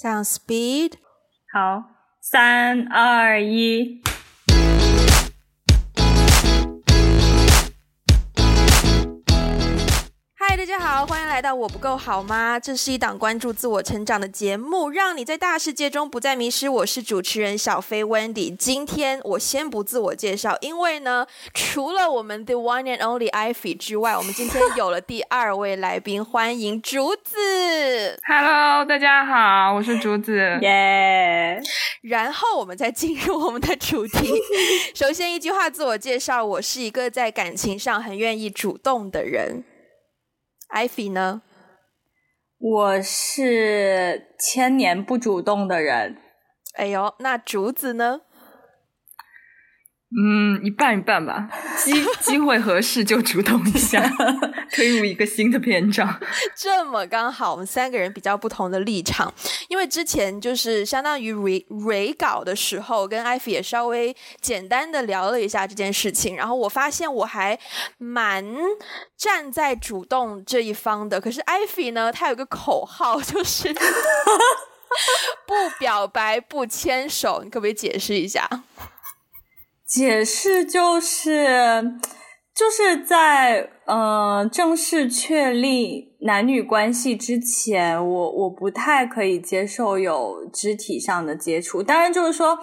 Sound speed，好，三二一。大家好，欢迎来到我不够好吗？这是一档关注自我成长的节目，让你在大世界中不再迷失。我是主持人小飞 Wendy。今天我先不自我介绍，因为呢，除了我们 The One and Only Ivy 之外，我们今天有了第二位来宾，欢迎竹子。Hello，大家好，我是竹子。耶、yeah！然后我们再进入我们的主题。首先一句话自我介绍，我是一个在感情上很愿意主动的人。Ivy 呢？我是千年不主动的人。哎呦，那竹子呢？嗯，一半一半吧，机机会合适就主动一下，推入一个新的篇章。这么刚好，我们三个人比较不同的立场，因为之前就是相当于 re re 稿的时候，跟 Ivy 也稍微简单的聊了一下这件事情，然后我发现我还蛮站在主动这一方的，可是 Ivy 呢，他有个口号就是 不表白不牵手，你可不可以解释一下？解释就是，就是在呃正式确立男女关系之前，我我不太可以接受有肢体上的接触。当然，就是说，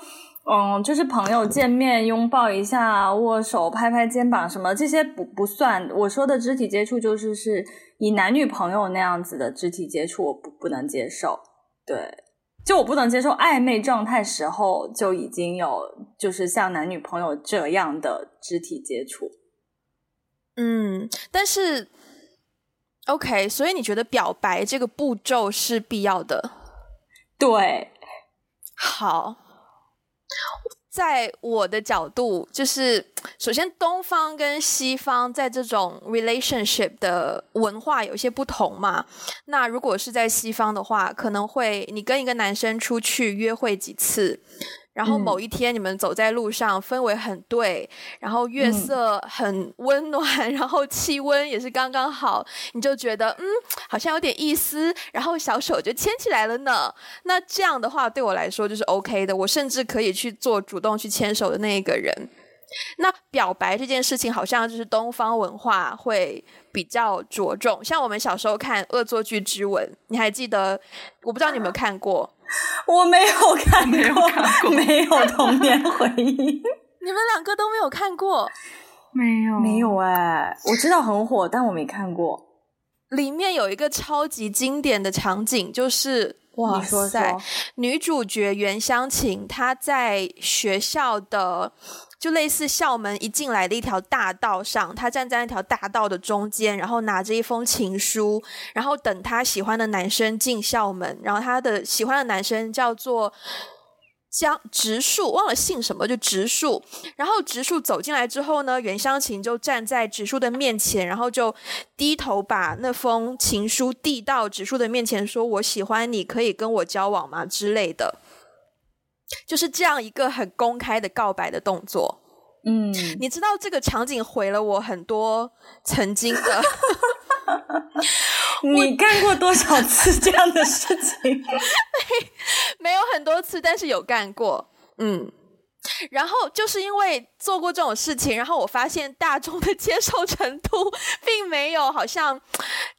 嗯，就是朋友见面拥抱一下、握手、拍拍肩膀什么这些不不算。我说的肢体接触，就是是以男女朋友那样子的肢体接触，我不不能接受。对。就我不能接受暧昧状态时候就已经有就是像男女朋友这样的肢体接触，嗯，但是，OK，所以你觉得表白这个步骤是必要的？对，好。在我的角度，就是首先东方跟西方在这种 relationship 的文化有些不同嘛。那如果是在西方的话，可能会你跟一个男生出去约会几次。然后某一天你们走在路上，氛围很对，然后月色很温暖，然后气温也是刚刚好，你就觉得嗯，好像有点意思，然后小手就牵起来了呢。那这样的话对我来说就是 OK 的，我甚至可以去做主动去牵手的那一个人。那表白这件事情好像就是东方文化会比较着重，像我们小时候看《恶作剧之吻》，你还记得？我不知道你有没有看过。我没有看过，没有看过，没有童年回忆。你们两个都没有看过？没有，没有哎！我知道很火，但我没看过。里面有一个超级经典的场景，就是哇塞，女主角袁湘琴她在学校的。就类似校门一进来的一条大道上，她站在那条大道的中间，然后拿着一封情书，然后等她喜欢的男生进校门。然后她的喜欢的男生叫做江植树，忘了姓什么，就植树。然后植树走进来之后呢，袁湘琴就站在植树的面前，然后就低头把那封情书递到植树的面前，说：“我喜欢你，可以跟我交往吗？”之类的。就是这样一个很公开的告白的动作，嗯，你知道这个场景毁了我很多曾经的。你干过多少次这样的事情？没，没有很多次，但是有干过，嗯。然后就是因为做过这种事情，然后我发现大众的接受程度并没有好像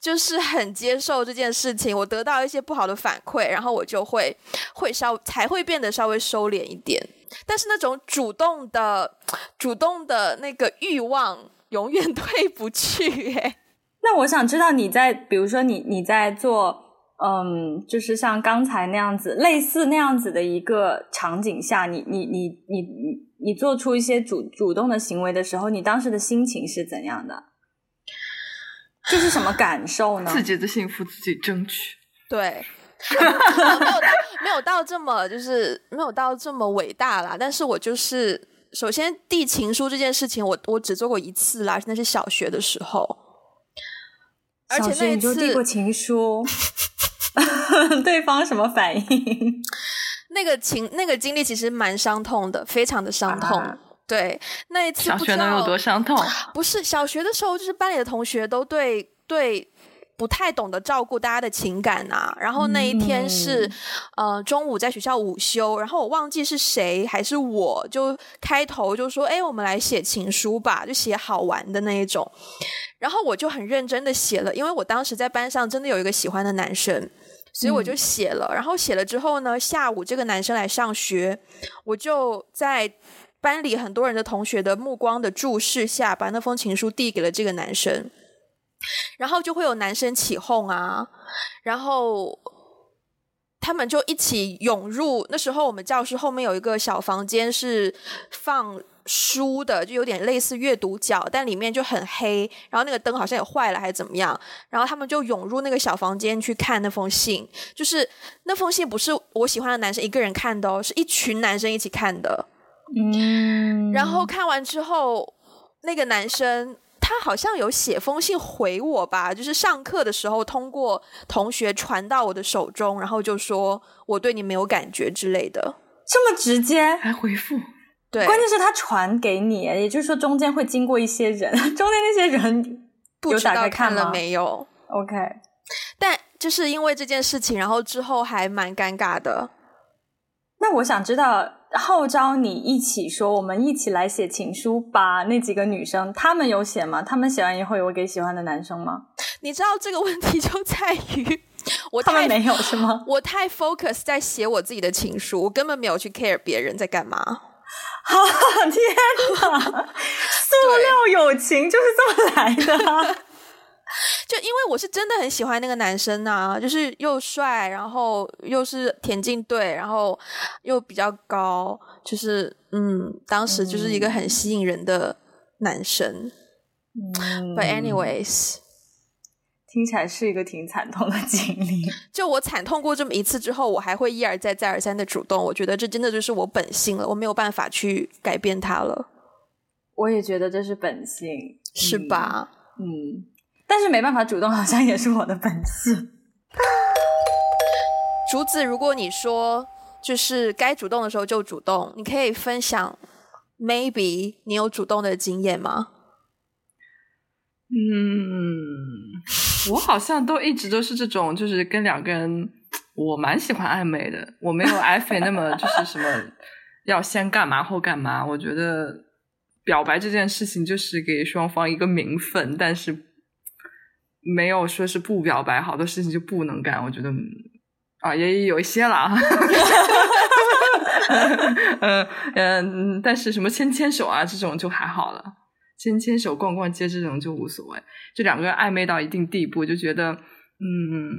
就是很接受这件事情，我得到一些不好的反馈，然后我就会会稍才会变得稍微收敛一点。但是那种主动的 主动的那个欲望永远退不去哎。那我想知道你在，比如说你你在做。嗯，就是像刚才那样子，类似那样子的一个场景下，你你你你你你做出一些主主动的行为的时候，你当时的心情是怎样的？就是什么感受呢？自己的幸福自己争取。对，没有到没有到这么就是没有到这么伟大啦。但是我就是首先递情书这件事情我，我我只做过一次啦，那是小学的时候。而且那一次递过情书。对方什么反应？那个情那个经历其实蛮伤痛的，非常的伤痛。啊、对，那一次小学能有多伤痛？不是小学的时候，就是班里的同学都对对不太懂得照顾大家的情感啊，然后那一天是，嗯、呃，中午在学校午休，然后我忘记是谁还是我就开头就说，哎，我们来写情书吧，就写好玩的那一种，然后我就很认真的写了，因为我当时在班上真的有一个喜欢的男生，所以我就写了，嗯、然后写了之后呢，下午这个男生来上学，我就在班里很多人的同学的目光的注视下，把那封情书递给了这个男生。然后就会有男生起哄啊，然后他们就一起涌入。那时候我们教室后面有一个小房间是放书的，就有点类似阅读角，但里面就很黑。然后那个灯好像也坏了还是怎么样？然后他们就涌入那个小房间去看那封信。就是那封信不是我喜欢的男生一个人看的哦，是一群男生一起看的。嗯，然后看完之后，那个男生。他好像有写封信回我吧，就是上课的时候通过同学传到我的手中，然后就说我对你没有感觉之类的，这么直接还回复？对，关键是他传给你，也就是说中间会经过一些人，中间那些人不知道看了没有？OK，但就是因为这件事情，然后之后还蛮尴尬的。那我想知道。号召你一起说，我们一起来写情书吧。那几个女生，她们有写吗？她们写完以后有给喜欢的男生吗？你知道这个问题就在于 我太他们没有是吗？我太 focus 在写我自己的情书，我根本没有去 care 别人在干嘛。啊天哪！塑料友情就是这么来的啊。就因为我是真的很喜欢那个男生、啊，就是又帅，然后又是田径队，然后又比较高，就是嗯，当时就是一个很吸引人的男生。嗯，But anyways，听起来是一个挺惨痛的经历。就我惨痛过这么一次之后，我还会一而再、再而三的主动。我觉得这真的就是我本性了，我没有办法去改变它了。我也觉得这是本性，是吧？嗯。嗯但是没办法主动，好像也是我的本事。竹子，如果你说就是该主动的时候就主动，你可以分享 maybe 你有主动的经验吗？嗯，我好像都一直都是这种，就是跟两个人，我蛮喜欢暧昧的，我没有 艾菲那么就是什么要先干嘛后干嘛。我觉得表白这件事情就是给双方一个名分，但是。没有说是不表白，好多事情就不能干。我觉得，啊，也有一些了。嗯嗯，但是什么牵牵手啊这种就还好了，牵牵手、逛逛街这种就无所谓。就两个人暧昧到一定地步，就觉得嗯，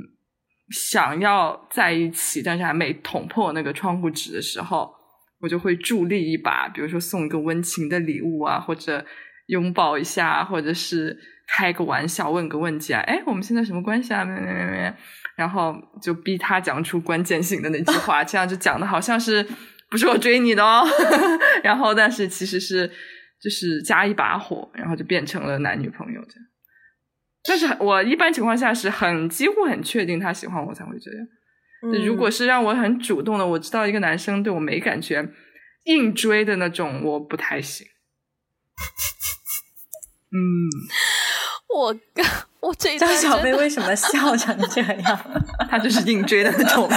想要在一起，但是还没捅破那个窗户纸的时候，我就会助力一把，比如说送一个温情的礼物啊，或者拥抱一下，或者是。开个玩笑，问个问题啊，哎，我们现在什么关系啊？没没没没，然后就逼他讲出关键性的那句话，这样就讲的好像是不是我追你的哦，然后但是其实是就是加一把火，然后就变成了男女朋友这样。但是我一般情况下是很几乎很确定他喜欢我才会这样。嗯，如果是让我很主动的，我知道一个男生对我没感觉，硬追的那种，我不太行。嗯。我我这张小贝为什么笑成这样？他就是硬追的那种。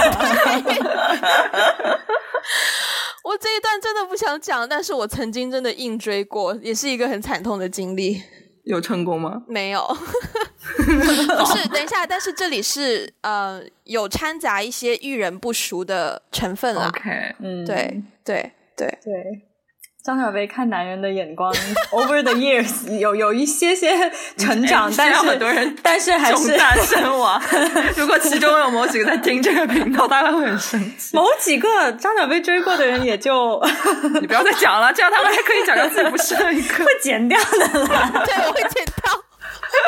我这一段真的不想讲，但是我曾经真的硬追过，也是一个很惨痛的经历。有成功吗？没有。不是，等一下，但是这里是呃有掺杂一些遇人不熟的成分了。OK，嗯，对对对对。张小斐看男人的眼光，over the years 有有一些些成长，欸、但是很多人，但是还是大身亡。如果其中有某几个在听这个频道，大概会很生气。某几个张小斐追过的人也就，你不要再讲了，这样他们还可以讲到自己不是那一个，会剪掉的啦。对，我会剪掉，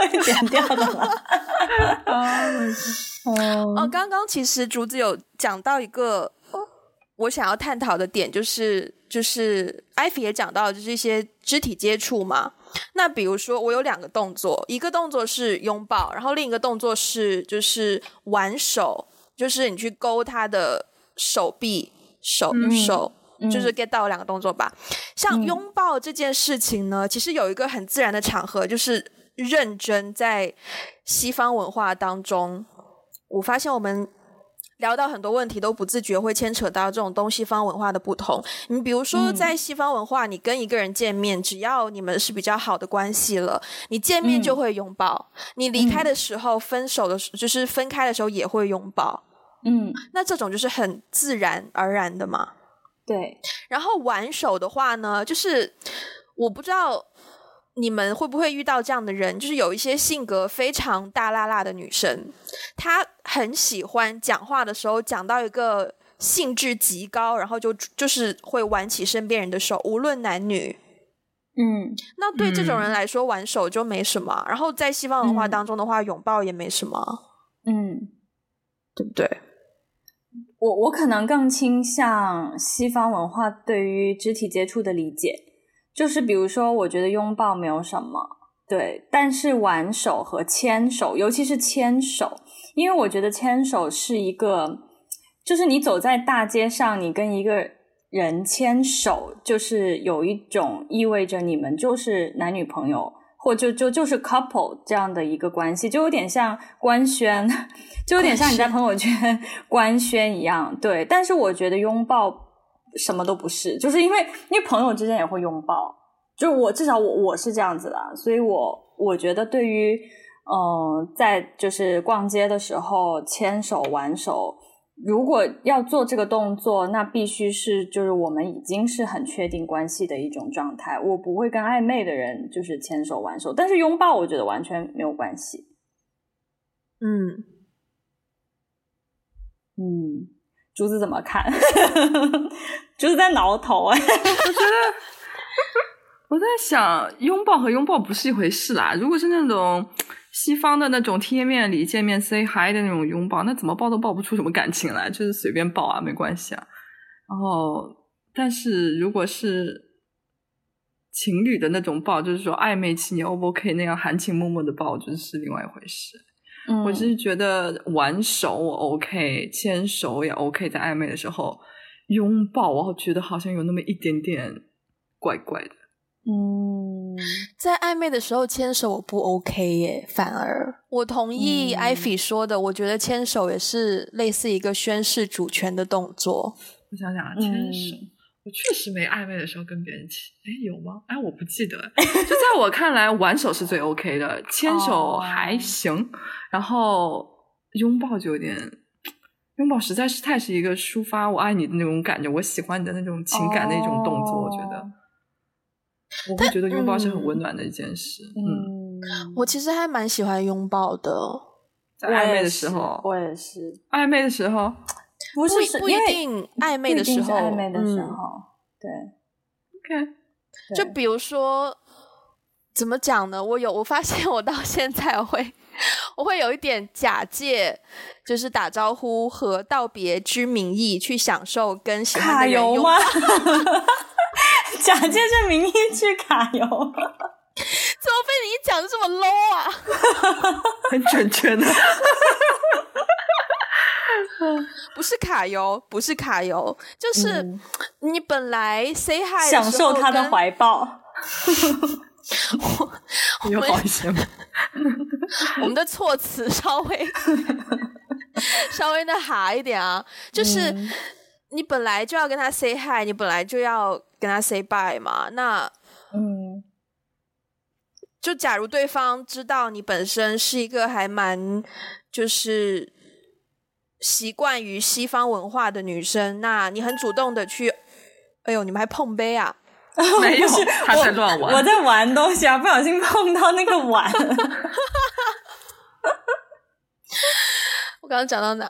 会剪掉的啦。哦，刚刚其实竹子有讲到一个我想要探讨的点，就是。就是艾菲也讲到，就是一些肢体接触嘛。那比如说，我有两个动作，一个动作是拥抱，然后另一个动作是就是挽手，就是你去勾他的手臂、手、嗯、手，就是 get 到两个动作吧。像拥抱这件事情呢，嗯、其实有一个很自然的场合，就是认真在西方文化当中，我发现我们。聊到很多问题都不自觉会牵扯到这种东西方文化的不同。你比如说，在西方文化，你跟一个人见面，只要你们是比较好的关系了，你见面就会拥抱；你离开的时候，分手的时候，就是分开的时候也会拥抱。嗯，那这种就是很自然而然的嘛。对。然后挽手的话呢，就是我不知道。你们会不会遇到这样的人？就是有一些性格非常大辣辣的女生，她很喜欢讲话的时候讲到一个兴致极高，然后就就是会挽起身边人的手，无论男女。嗯，那对这种人来说，挽手就没什么。然后在西方文化当中的话，拥抱也没什么。嗯，对不对？我我可能更倾向西方文化对于肢体接触的理解。就是比如说，我觉得拥抱没有什么，对，但是挽手和牵手，尤其是牵手，因为我觉得牵手是一个，就是你走在大街上，你跟一个人牵手，就是有一种意味着你们就是男女朋友，或就就就是 couple 这样的一个关系，就有点像官宣，就有点像你在朋友圈 官宣一样，对。但是我觉得拥抱。什么都不是，就是因为因为朋友之间也会拥抱，就是我至少我我是这样子的，所以我我觉得对于嗯、呃，在就是逛街的时候牵手挽手，如果要做这个动作，那必须是就是我们已经是很确定关系的一种状态，我不会跟暧昧的人就是牵手挽手，但是拥抱我觉得完全没有关系。嗯嗯。竹子怎么看？竹子在挠头哎，我觉得我在想，拥抱和拥抱不是一回事啦。如果是那种西方的那种贴面礼见面 say hi 的那种拥抱，那怎么抱都抱不出什么感情来，就是随便抱啊，没关系啊。然后，但是如果是情侣的那种抱，就是说暧昧期，你 O 不 OK 那样含情脉脉的抱，就是另外一回事。嗯、我只是觉得挽手我 OK，牵手也 OK，在暧昧的时候拥抱，我觉得好像有那么一点点怪怪的。嗯，在暧昧的时候牵手我不 OK 耶，反而我同意艾菲说的，嗯、我觉得牵手也是类似一个宣示主权的动作。我想想啊，牵手。嗯我确实没暧昧的时候跟别人亲，哎，有吗？哎，我不记得。就在我看来，挽手是最 OK 的，牵手还行，哦、然后拥抱就有点，拥抱实在是太是一个抒发我爱你的那种感觉，我喜欢你的那种情感的一种动作。哦、我觉得，我会觉得拥抱是很温暖的一件事。嗯，嗯我其实还蛮喜欢拥抱的，在暧昧的时候，我也是，也是暧昧的时候。不是不一定暧昧的时候，暧昧的时候，嗯、对，OK，就比如说怎么讲呢？我有我发现我到现在会我会有一点假借就是打招呼和道别之名义去享受跟喜欢的人拥抱。假借这名义去卡油，怎么被你讲的这么 low 啊？很准确的。不是卡油，不是卡油，就是你本来 say hi 享受他的怀抱。我有好一些吗？我们的措辞稍微 稍微的哈一点啊，就是你本来就要跟他 say hi，你本来就要跟他 say bye 嘛。那嗯，就假如对方知道你本身是一个还蛮就是。习惯于西方文化的女生，那你很主动的去，哎呦，你们还碰杯啊？没有，他在乱玩我，我在玩东西啊，不小心碰到那个碗。我刚刚讲到哪？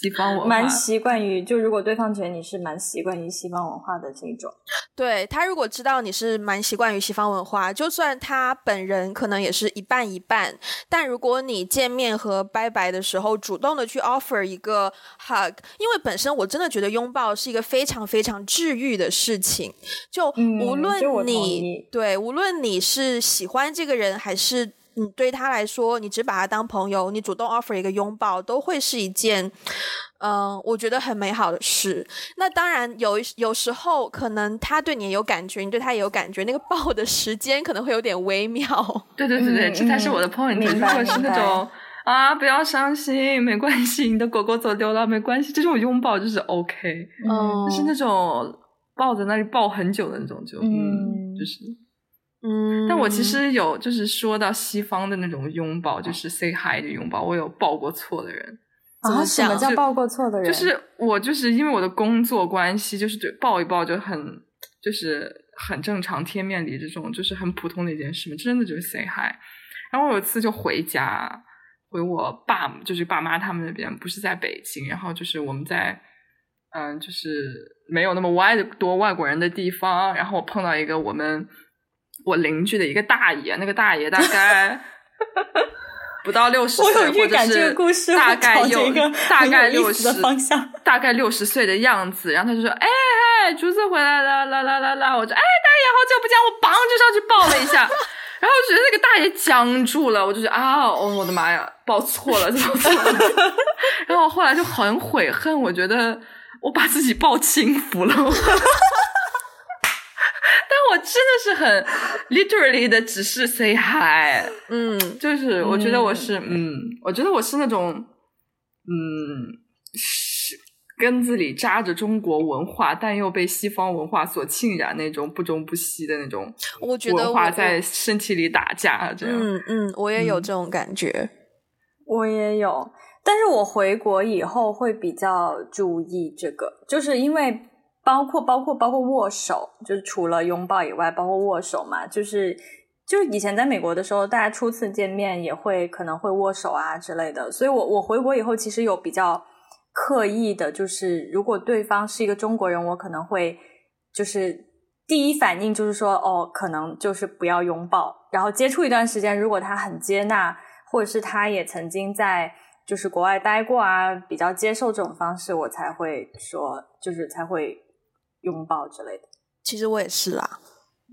西方文化，蛮习惯于，就如果对方觉得你是蛮习惯于西方文化的这种，对，他如果知道你是蛮习惯于西方文化，就算他本人可能也是一半一半，但如果你见面和拜拜的时候主动的去 offer 一个 hug，因为本身我真的觉得拥抱是一个非常非常治愈的事情，就无论你、嗯、对，无论你是喜欢这个人还是。你对他来说，你只把他当朋友，你主动 offer 一个拥抱，都会是一件，嗯，我觉得很美好的事。那当然有有时候可能他对你也有感觉，你对他也有感觉，那个抱的时间可能会有点微妙。对对对对，嗯、这才是我的 point。如果是那种啊，不要伤心，没关系，你的狗狗走丢了，没关系，这种拥抱就是 OK。嗯，就是那种抱在那里抱很久的那种就，就嗯，就是嗯。但我其实有就是说到西方的那种拥抱，就是 say hi 的拥抱，我有抱过错的人。啊，什么叫抱过错的人？就是我，就是因为我的工作关系，就是对抱一抱就很，就是很正常，贴面礼这种，就是很普通的一件事嘛，真的就是 say hi。然后我有一次就回家，回我爸，就是爸妈他们那边，不是在北京，然后就是我们在，嗯，就是没有那么外多外国人的地方，然后我碰到一个我们我邻居的一个大爷，那个大爷大概。不到六十岁，或者是大概有大概六十大概六十岁的样子，然后他就说：“哎哎，竹子回来了，啦啦啦啦！”我就：“哎，大爷好久不见！”我梆就上去抱了一下，然后我觉得那个大爷僵住了，我就觉得啊，哦，我的妈呀，抱错了，抱错了。然后我后来就很悔恨，我觉得我把自己抱轻浮了。我真的是很 literally 的，只是 say hi，嗯，就是我觉得我是，嗯，嗯，我觉得我是那种，嗯，是根子里扎着中国文化，但又被西方文化所浸染那种不忠不西的那种，我觉得文化在身体里打架，这样，嗯嗯，我也有这种感觉，嗯，我也有，但是我回国以后会比较注意这个，就是因为。包括包括包括握手，就是除了拥抱以外，包括握手嘛，就是就以前在美国的时候，大家初次见面也会可能会握手啊之类的。所以我我回国以后，其实有比较刻意的，就是如果对方是一个中国人，我可能会就是第一反应就是说，哦，可能就是不要拥抱，然后接触一段时间，如果他很接纳，或者是他也曾经在就是国外待过啊，比较接受这种方式，我才会说，就是才会。拥抱之类的，其实我也是啦。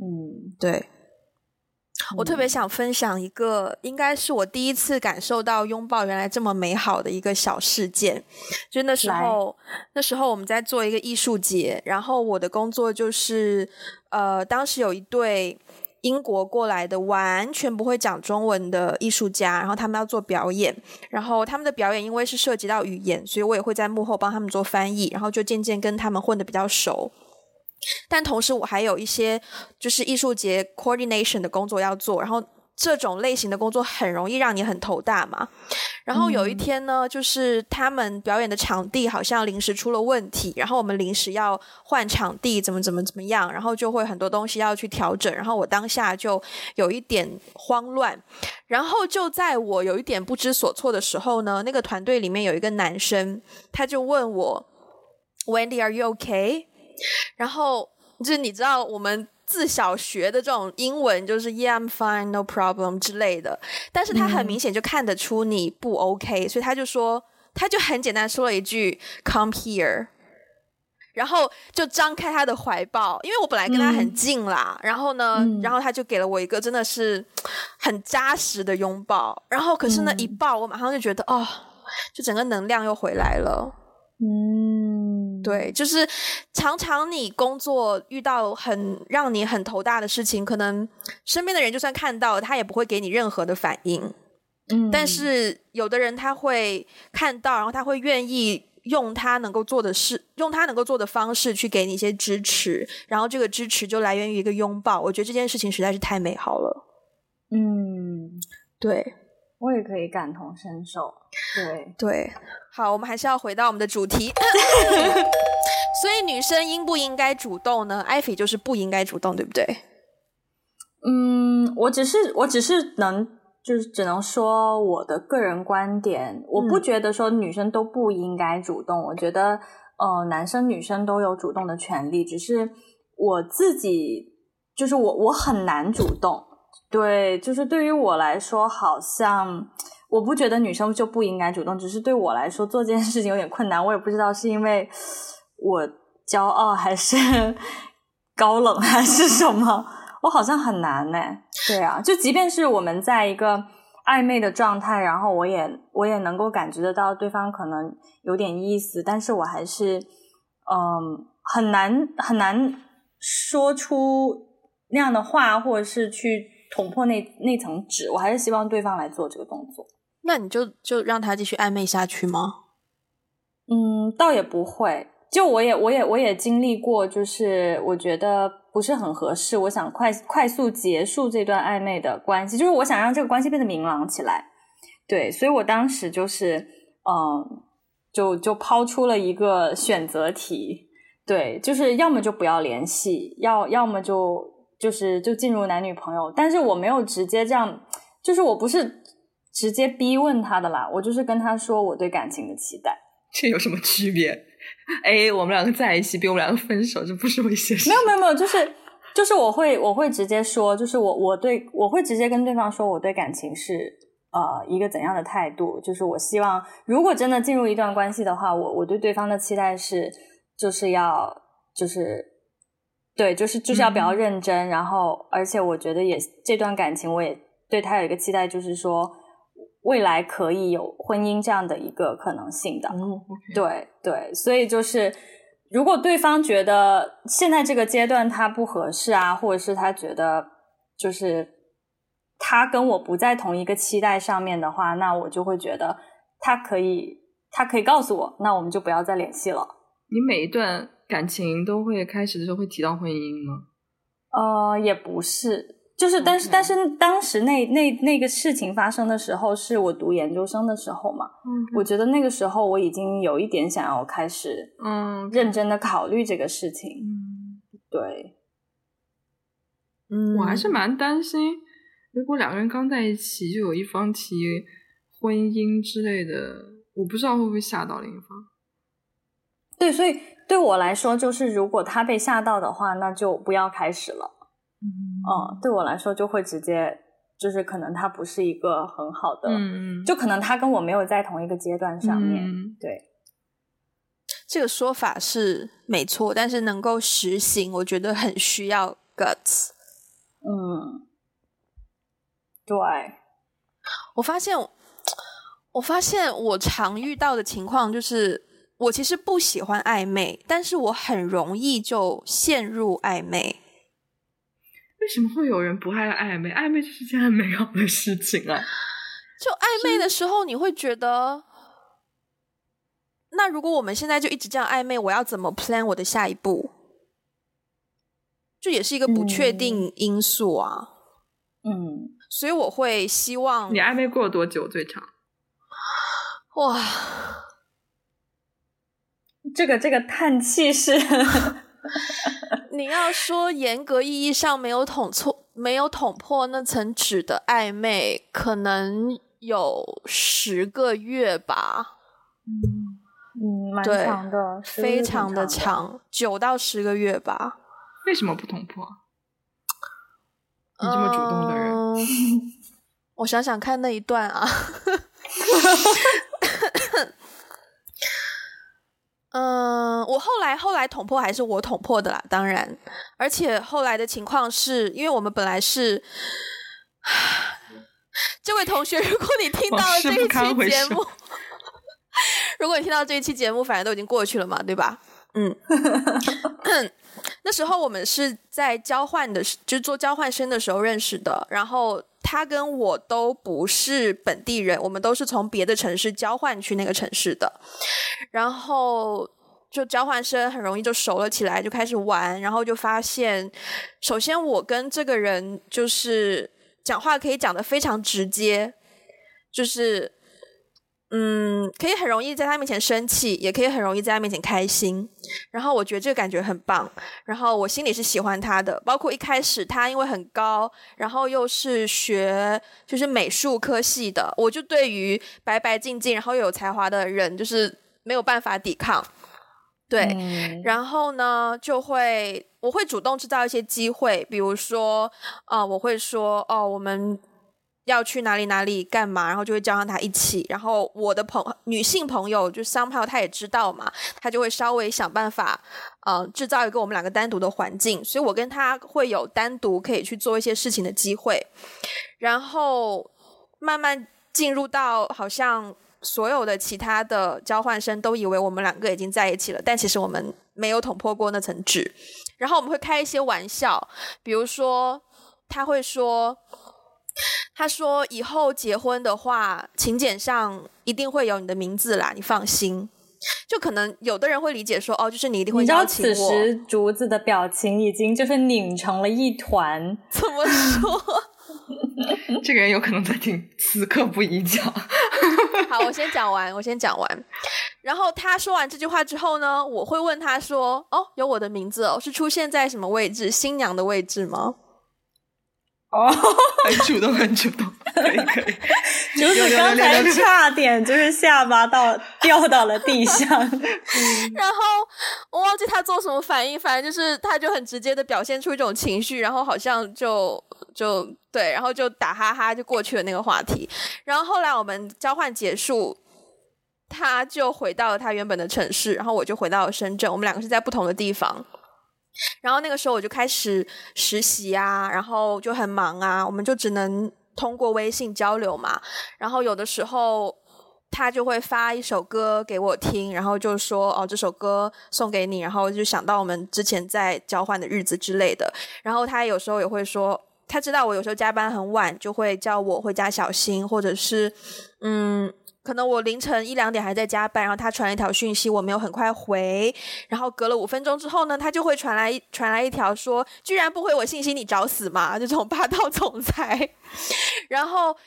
嗯，对，嗯、我特别想分享一个，应该是我第一次感受到拥抱原来这么美好的一个小事件。就那时候，那时候我们在做一个艺术节，然后我的工作就是，呃，当时有一对英国过来的完全不会讲中文的艺术家，然后他们要做表演，然后他们的表演因为是涉及到语言，所以我也会在幕后帮他们做翻译，然后就渐渐跟他们混得比较熟。但同时，我还有一些就是艺术节 coordination 的工作要做，然后。这种类型的工作很容易让你很头大嘛。然后有一天呢，就是他们表演的场地好像临时出了问题，然后我们临时要换场地，怎么怎么怎么样，然后就会很多东西要去调整。然后我当下就有一点慌乱。然后就在我有一点不知所措的时候呢，那个团队里面有一个男生，他就问我：“Wendy，Are you okay？” 然后就是你知道我们。自小学的这种英文就是 Yeah, I'm fine, no problem 之类的，但是他很明显就看得出你不 OK，、嗯、所以他就说，他就很简单说了一句 Come here，然后就张开他的怀抱，因为我本来跟他很近啦，嗯、然后呢，嗯、然后他就给了我一个真的是很扎实的拥抱，然后可是那一抱，我马上就觉得、嗯、哦，就整个能量又回来了，嗯。对，就是常常你工作遇到很让你很头大的事情，可能身边的人就算看到，他也不会给你任何的反应。嗯，但是有的人他会看到，然后他会愿意用他能够做的事，用他能够做的方式去给你一些支持，然后这个支持就来源于一个拥抱。我觉得这件事情实在是太美好了。嗯，对，我也可以感同身受。对对。好，我们还是要回到我们的主题。所以女生应不应该主动呢？艾菲就是不应该主动，对不对？嗯，我只是我只是能就是只能说我的个人观点，我不觉得说女生都不应该主动。嗯、我觉得呃，男生女生都有主动的权利，只是我自己就是我我很难主动。对，就是对于我来说，好像。我不觉得女生就不应该主动，只是对我来说做这件事情有点困难。我也不知道是因为我骄傲，还是 高冷，还是什么。我好像很难呢。对啊，就即便是我们在一个暧昧的状态，然后我也我也能够感觉得到对方可能有点意思，但是我还是嗯很难很难说出那样的话，或者是去捅破那那层纸。我还是希望对方来做这个动作。那你就就让他继续暧昧下去吗？嗯，倒也不会。就我也我也我也经历过，就是我觉得不是很合适，我想快快速结束这段暧昧的关系，就是我想让这个关系变得明朗起来。对，所以我当时就是嗯，就就抛出了一个选择题，对，就是要么就不要联系，要要么就就是就进入男女朋友。但是我没有直接这样，就是我不是直接逼问他的啦，我就是跟他说我对感情的期待。这有什么区别？哎，我们两个在一起，比我们两个分手，这不是一些事。没有没有没有，就是就是我会我会直接说，就是我我对我会直接跟对方说，我对感情是呃一个怎样的态度，就是我希望如果真的进入一段关系的话，我我对对方的期待是就是要就是对，就是就是要比较认真，嗯、然后而且我觉得也这段感情我也对他有一个期待，就是说。未来可以有婚姻这样的一个可能性的，嗯.对对，所以就是如果对方觉得现在这个阶段他不合适啊，或者是他觉得就是他跟我不在同一个期待上面的话，那我就会觉得他可以他可以告诉我，那我们就不要再联系了。你每一段感情都会开始的时候会提到婚姻吗？呃，也不是。就是，但是，Okay. 但是，当时那那那个事情发生的时候，是我读研究生的时候嘛。嗯，Okay. 我觉得那个时候我已经有一点想要开始，嗯，认真的考虑这个事情。嗯，对。嗯，我还是蛮担心，如果两个人刚在一起，就有一方提婚姻之类的，我不知道会不会吓到另一方。对，所以对我来说，就是如果他被吓到的话，那就不要开始了。嗯，对我来说就会直接，就是可能他不是一个很好的，嗯，就可能他跟我没有在同一个阶段上面，嗯、对。这个说法是没错，但是能够实行，我觉得很需要 guts。嗯，对。我发现，我发现我常遇到的情况就是，我其实不喜欢暧昧，但是我很容易就陷入暧昧。为什么会有人不爱暧昧？暧昧就是件很美好的事情啊！就暧昧的时候，你会觉得，那如果我们现在就一直这样暧昧，我要怎么 plan 我的下一步？这也是一个不确定因素啊。嗯，所以我会希望你暧昧过了多久最长？哇，这个这个叹气是。你要说严格意义上没有捅错、没有捅破那层纸的暧昧，可能有十个月吧。嗯嗯，蛮长的，非常的长，九到十个月吧。为什么不捅破？你这么主动的人，嗯、我想想看那一段啊。嗯，我后来后来捅破还是我捅破的啦，当然，而且后来的情况是因为我们本来是，这位同学，如果你听到了这一期节目，如果你听到这一期节目，反正都已经过去了嘛，对吧？嗯，那时候我们是在交换的，就是做交换生的时候认识的，然后。他跟我都不是本地人，我们都是从别的城市交换去那个城市的，然后就交换生很容易就熟了起来，就开始玩，然后就发现，首先我跟这个人就是讲话可以讲得非常直接，就是。嗯，可以很容易在他面前生气，也可以很容易在他面前开心。然后我觉得这个感觉很棒，然后我心里是喜欢他的。包括一开始他因为很高，然后又是学就是美术科系的，我就对于白白净净然后又有才华的人就是没有办法抵抗。对，嗯、然后呢就会我会主动制造一些机会，比如说啊、呃，我会说哦，我们。要去哪里哪里干嘛，然后就会叫上他一起。然后我的朋女性朋友就 somehow 他也知道嘛，他就会稍微想办法，呃，制造一个我们两个单独的环境。所以我跟他会有单独可以去做一些事情的机会。然后慢慢进入到好像所有的其他的交换生都以为我们两个已经在一起了，但其实我们没有捅破过那层纸。然后我们会开一些玩笑，比如说他会说，他说以后结婚的话，请柬上一定会有你的名字啦，你放心。就可能有的人会理解说，哦，就是你一定会邀请我。你知道此时竹子的表情已经就是拧成了一团。怎么说？这个人有可能在听，此刻不宜讲。好，我先讲完，我先讲完。然后他说完这句话之后呢，我会问他说：“哦，有我的名字哦，是出现在什么位置？新娘的位置吗？”哦，很主动，很主动，可以可以。就是刚才差点就是下巴到掉到了地上，然后我忘记他做什么反应，反正就是他就很直接的表现出一种情绪，然后好像就就对，然后就打哈哈就过去了那个话题。然后后来我们交换结束，他就回到了他原本的城市，然后我就回到了深圳，我们两个是在不同的地方。然后那个时候我就开始实习啊，然后就很忙啊，我们就只能通过微信交流嘛。然后有的时候他就会发一首歌给我听，然后就说哦，这首歌送给你，然后就想到我们之前在交换的日子之类的。然后他有时候也会说，他知道我有时候加班很晚，就会叫我回家小心，或者是嗯。可能我凌晨一两点还在加班，然后他传了一条讯息，我没有很快回，然后隔了五分钟之后呢，他就会传来传来一条说，居然不回我信息，你找死吗？这种霸道总裁，然后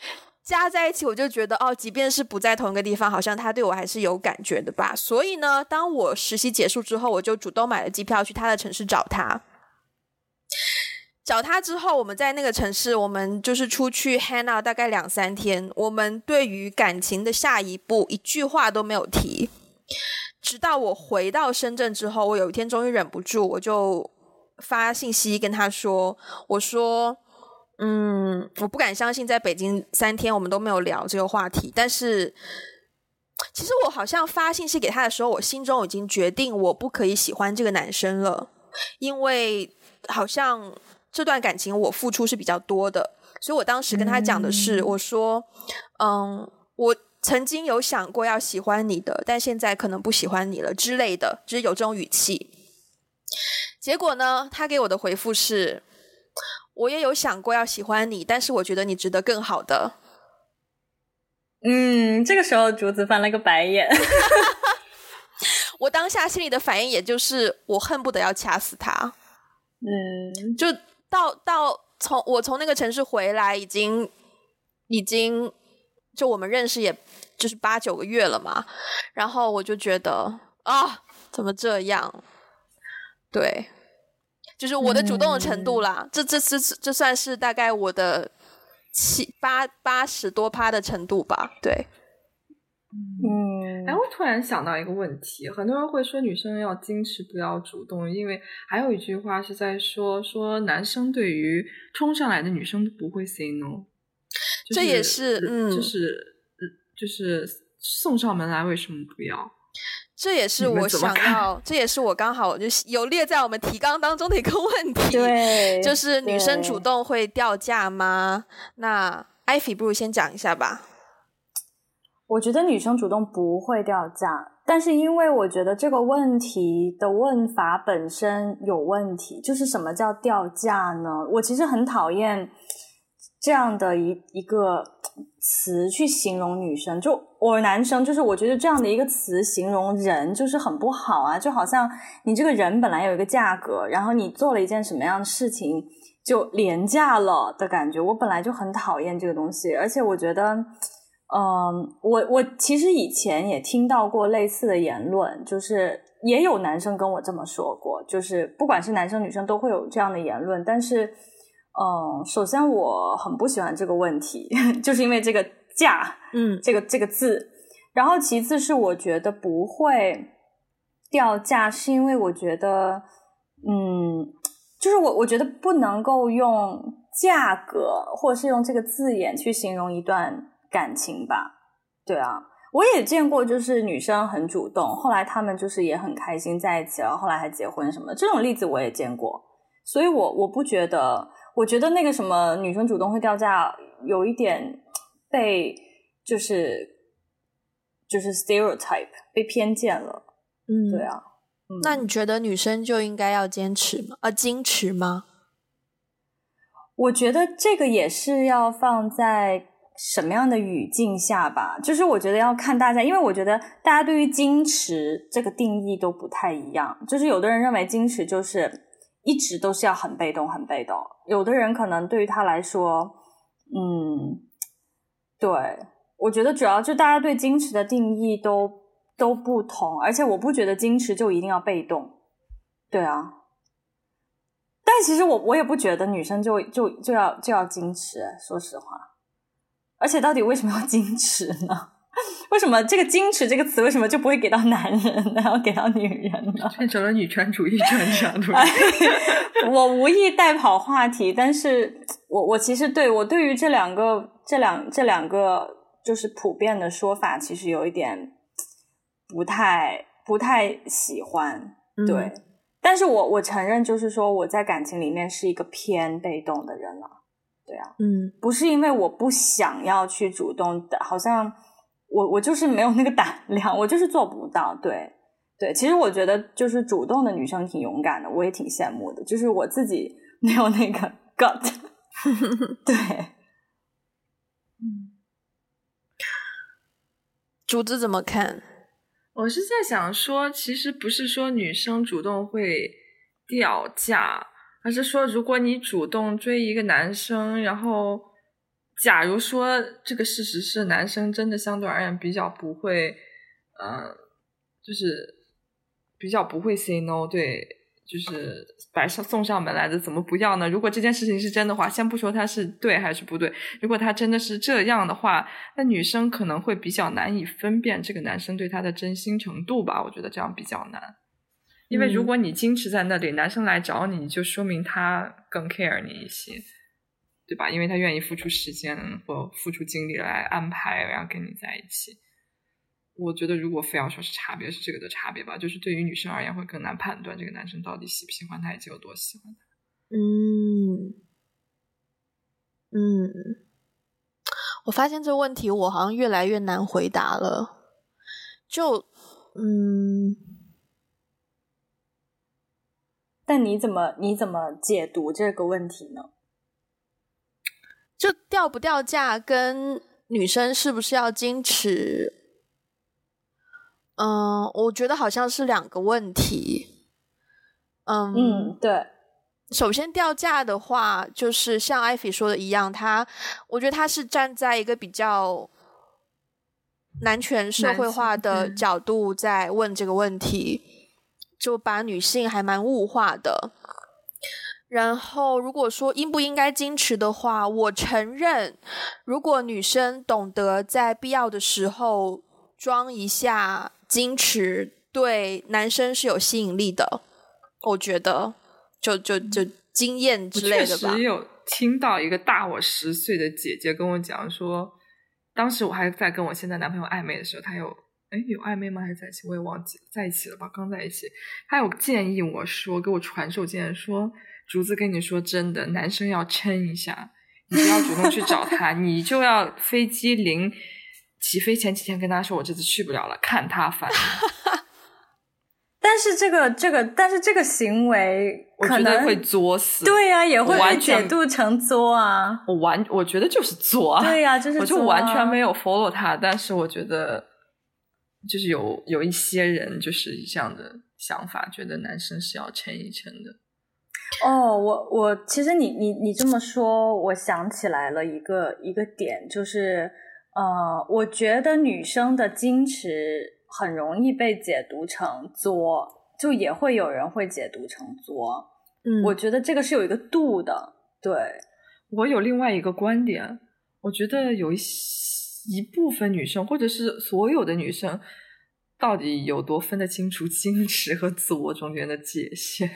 加在一起，我就觉得哦，即便是不在同一个地方，好像他对我还是有感觉的吧。所以呢，当我实习结束之后，我就主动买了机票去他的城市找他。找他之后，我们在那个城市，我们就是出去 hang out 大概两三天。我们对于感情的下一步一句话都没有提，直到我回到深圳之后，我有一天终于忍不住，我就发信息跟他说：“我说，嗯，我不敢相信，在北京三天我们都没有聊这个话题。但是，其实我好像发信息给他的时候，我心中已经决定我不可以喜欢这个男生了，因为好像。”这段感情我付出是比较多的，所以我当时跟他讲的是，我说，嗯，我曾经有想过要喜欢你的，但现在可能不喜欢你了之类的，就是有这种语气。结果呢，他给我的回复是，我也有想过要喜欢你，但是我觉得你值得更好的。嗯，这个时候竹子翻了个白眼。我当下心里的反应也就是，我恨不得要掐死他。嗯，就。到到从我从那个城市回来，已经已经就我们认识，也就是八九个月了嘛。然后我就觉得啊，怎么这样？对，就是我的主动的程度啦。嗯、这这这这算是大概我的七八八十多趴的程度吧。对。嗯，哎，我突然想到一个问题，很多人会说女生要矜持，不要主动，因为还有一句话是在说，说男生对于冲上来的女生都不会 say no，这也是，嗯，就是，就是送上门来为什么不要？这也是我想要，这也是我刚好就有列在我们提纲当中的一个问题，对，就是女生主动会掉价吗？那艾菲不如先讲一下吧。我觉得女生主动不会掉价，但是因为我觉得这个问题的问法本身有问题，就是什么叫掉价呢？我其实很讨厌这样的一一个词去形容女生，就我男生，就是我觉得这样的一个词形容人就是很不好啊，就好像你这个人本来有一个价格，然后你做了一件什么样的事情就廉价了的感觉，我本来就很讨厌这个东西，而且我觉得。嗯，我我其实以前也听到过类似的言论，就是也有男生跟我这么说过，就是不管是男生女生都会有这样的言论。但是，嗯，首先我很不喜欢这个问题，就是因为这个价，嗯，这个这个字。然后其次是我觉得不会掉价，是因为我觉得，嗯，就是我我觉得不能够用价格或者是用这个字眼去形容一段。感情吧，对啊，我也见过，就是女生很主动，后来他们就是也很开心在一起了，后来还结婚什么，这种例子我也见过，所以我我不觉得，我觉得那个什么女生主动会掉价，有一点被就是就是 stereotype 被偏见了。嗯，对啊。嗯、那你觉得女生就应该要坚持吗？啊，矜持吗？我觉得这个也是要放在什么样的语境下吧。就是我觉得要看大家，因为我觉得大家对于矜持这个定义都不太一样。就是有的人认为矜持就是一直都是要很被动、很被动；有的人可能对于他来说，嗯，对，我觉得主要就大家对矜持的定义都。都不同，而且我不觉得矜持就一定要被动，对啊。但其实我我也不觉得女生就就就要就要矜持，说实话。而且到底为什么要矜持呢？为什么这个矜持这个词为什么就不会给到男人，然后给到女人呢？变成了女权主义专家，对我无意带跑话题，但是我我其实对我对于这两个这两这两个就是普遍的说法，其实有一点。不太不太喜欢，对，嗯、但是我我承认，就是说我在感情里面是一个偏被动的人了，对啊，嗯，不是因为我不想要去主动的，好像我我就是没有那个胆量，我就是做不到，对对，其实我觉得就是主动的女生挺勇敢的，我也挺羡慕的，就是我自己 没有那个 gut，对，嗯，竹子怎么看？我是在想说，其实不是说女生主动会掉价，而是说如果你主动追一个男生，然后假如说这个事实是男生真的相对而言比较不会，呃，就是比较不会 say no，对。就是摆上送上门来的，怎么不要呢？如果这件事情是真的话，先不说他是对还是不对，如果他真的是这样的话，那女生可能会比较难以分辨这个男生对她的真心程度吧。我觉得这样比较难，因为如果你矜持在那里，男生来找你，就说明他更 care 你一些，对吧？因为他愿意付出时间或付出精力来安排，然后跟你在一起。我觉得，如果非要说是差别，是这个的差别吧。就是对于女生而言，会更难判断这个男生到底喜不喜欢她，以及有多喜欢她。嗯嗯，我发现这个问题，我好像越来越难回答了。就嗯，但你怎么你怎么解读这个问题呢？就掉不掉价，跟女生是不是要矜持？嗯，我觉得好像是两个问题。嗯，嗯，对。首先掉价的话，就是像艾菲说的一样，他，我觉得他是站在一个比较男权社会化的角度在问这个问题，就把女性还蛮物化的。然后，如果说应不应该矜持的话，我承认，如果女生懂得在必要的时候装一下。矜持对男生是有吸引力的，我觉得，就就就经验之类的吧。我确实有听到一个大我十岁的姐姐跟我讲说，当时我还在跟我现在男朋友暧昧的时候，他有哎有暧昧吗？还是在一起？我也忘记了，在一起了吧？刚在一起。他有建议我说，给我传授建议说，竹子跟你说真的，男生要撑一下，你不要主动去找他，你就要飞机临。起飞前几天跟他说，我这次去不了了，看他烦。但是这个这个，但是这个行为可能会作死。对呀、啊，也会被解读成作啊。我完，我觉得就是作啊。对呀、啊，就是、啊、我就完全没有 follow 他，但是我觉得就是有有一些人就是这样的想法，觉得男生是要撑一撑的。哦，我我其实你你你这么说，我想起来了一个一个点，就是。呃，我觉得女生的矜持很容易被解读成作，就也会有人会解读成作。嗯，我觉得这个是有一个度的。对，我有另外一个观点，我觉得有一一部分女生，或者是所有的女生，到底有多分得清楚矜持和自我中间的界限？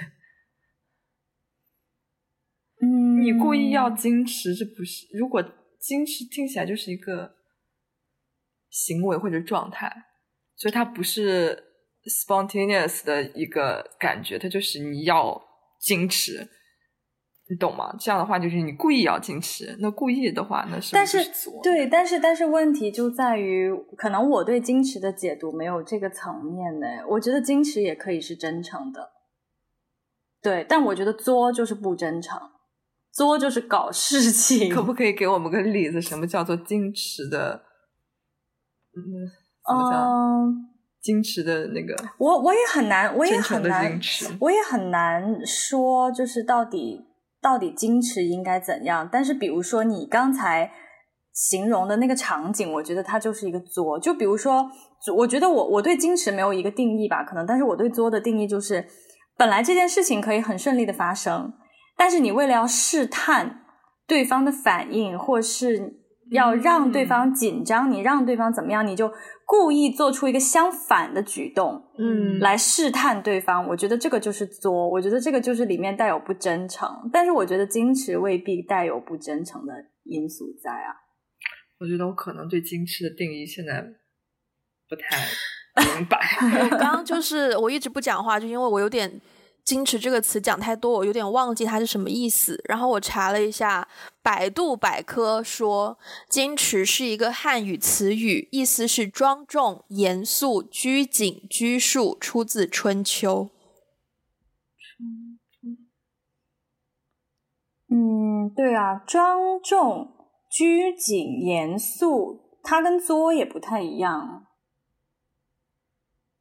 嗯，你故意要矜持，这不是？如果矜持听起来就是一个。行为或者状态，所以它不是 spontaneous 的一个感觉，它就是你要矜持，你懂吗？这样的话就是你故意要矜持，那故意的话，那是但是？对，但是但是问题就在于，可能我对矜持的解读没有这个层面呢。我觉得矜持也可以是真诚的，对，但我觉得作就是不真诚，作就是搞事情。可不可以给我们个例子？什么叫做矜持的？嗯，怎么讲？嗯矜持的那个，我我也很难，我也很难，我也很难说，就是到底到底矜持应该怎样？但是比如说你刚才形容的那个场景，我觉得它就是一个作。就比如说，我觉得我我对矜持没有一个定义吧，可能，但是我对作的定义就是，本来这件事情可以很顺利的发生，但是你为了要试探对方的反应，或是要让对方紧张，嗯、你让对方怎么样，你就。故意做出一个相反的举动，嗯，来试探对方。我觉得这个就是作，我觉得这个就是里面带有不真诚。但是我觉得矜持未必带有不真诚的因素在啊。我觉得我可能对矜持的定义现在不太明白。我刚刚就是我一直不讲话，就因为我有点。矜持这个词讲太多，我有点忘记它是什么意思。然后我查了一下，百度百科说，矜持是一个汉语词语，意思是庄重、严肃、拘谨、拘束，出自春秋。嗯，对啊，庄重、拘谨、严肃，它跟作也不太一样。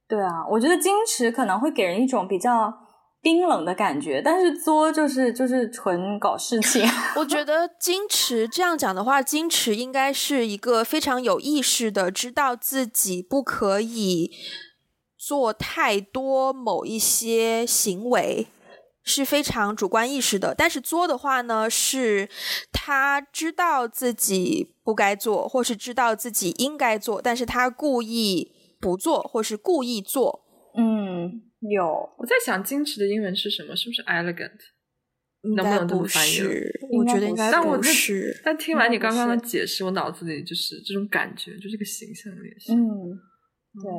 对啊，我觉得矜持可能会给人一种比较。冰冷的感觉，但是作就是就是纯搞事情。我觉得矜持这样讲的话，矜持应该是一个非常有意识的，知道自己不可以做太多某一些行为，是非常主观意识的。但是作的话呢，是他知道自己不该做，或是知道自己应该做，但是他故意不做，或是故意做。嗯。有，我在想矜持的英文是什么？是不是 elegant？能不能这么翻译？我觉得应该不是。但听完你刚刚的解释，我脑子里就是这种感觉，就是个形象联系。嗯，对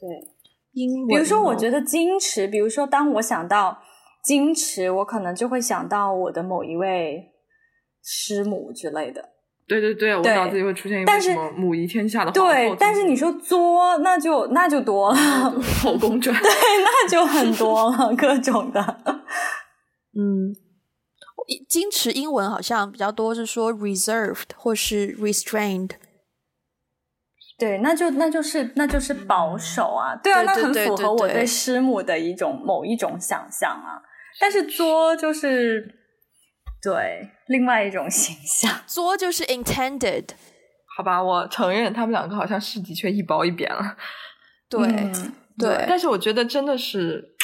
对。英文，比如说，我觉得矜持，比如说，当我想到矜持，我可能就会想到我的某一位师母之类的。对对对，我脑子里会出现一个什么母仪天下的皇后。对，但是你说作，那就那就多了，后宫传。对，那就很多了，各种的。嗯，矜持英文好像比较多是说 reserved 或是 restrained。对，那就那就是那就是保守啊。对啊，那很符合我对师母的一种某一种想象啊。但是作就是。对，另外一种形象，作就是 intended，好吧，我承认他们两个好像是的确一褒一贬了。对、嗯、对，但是我觉得真的是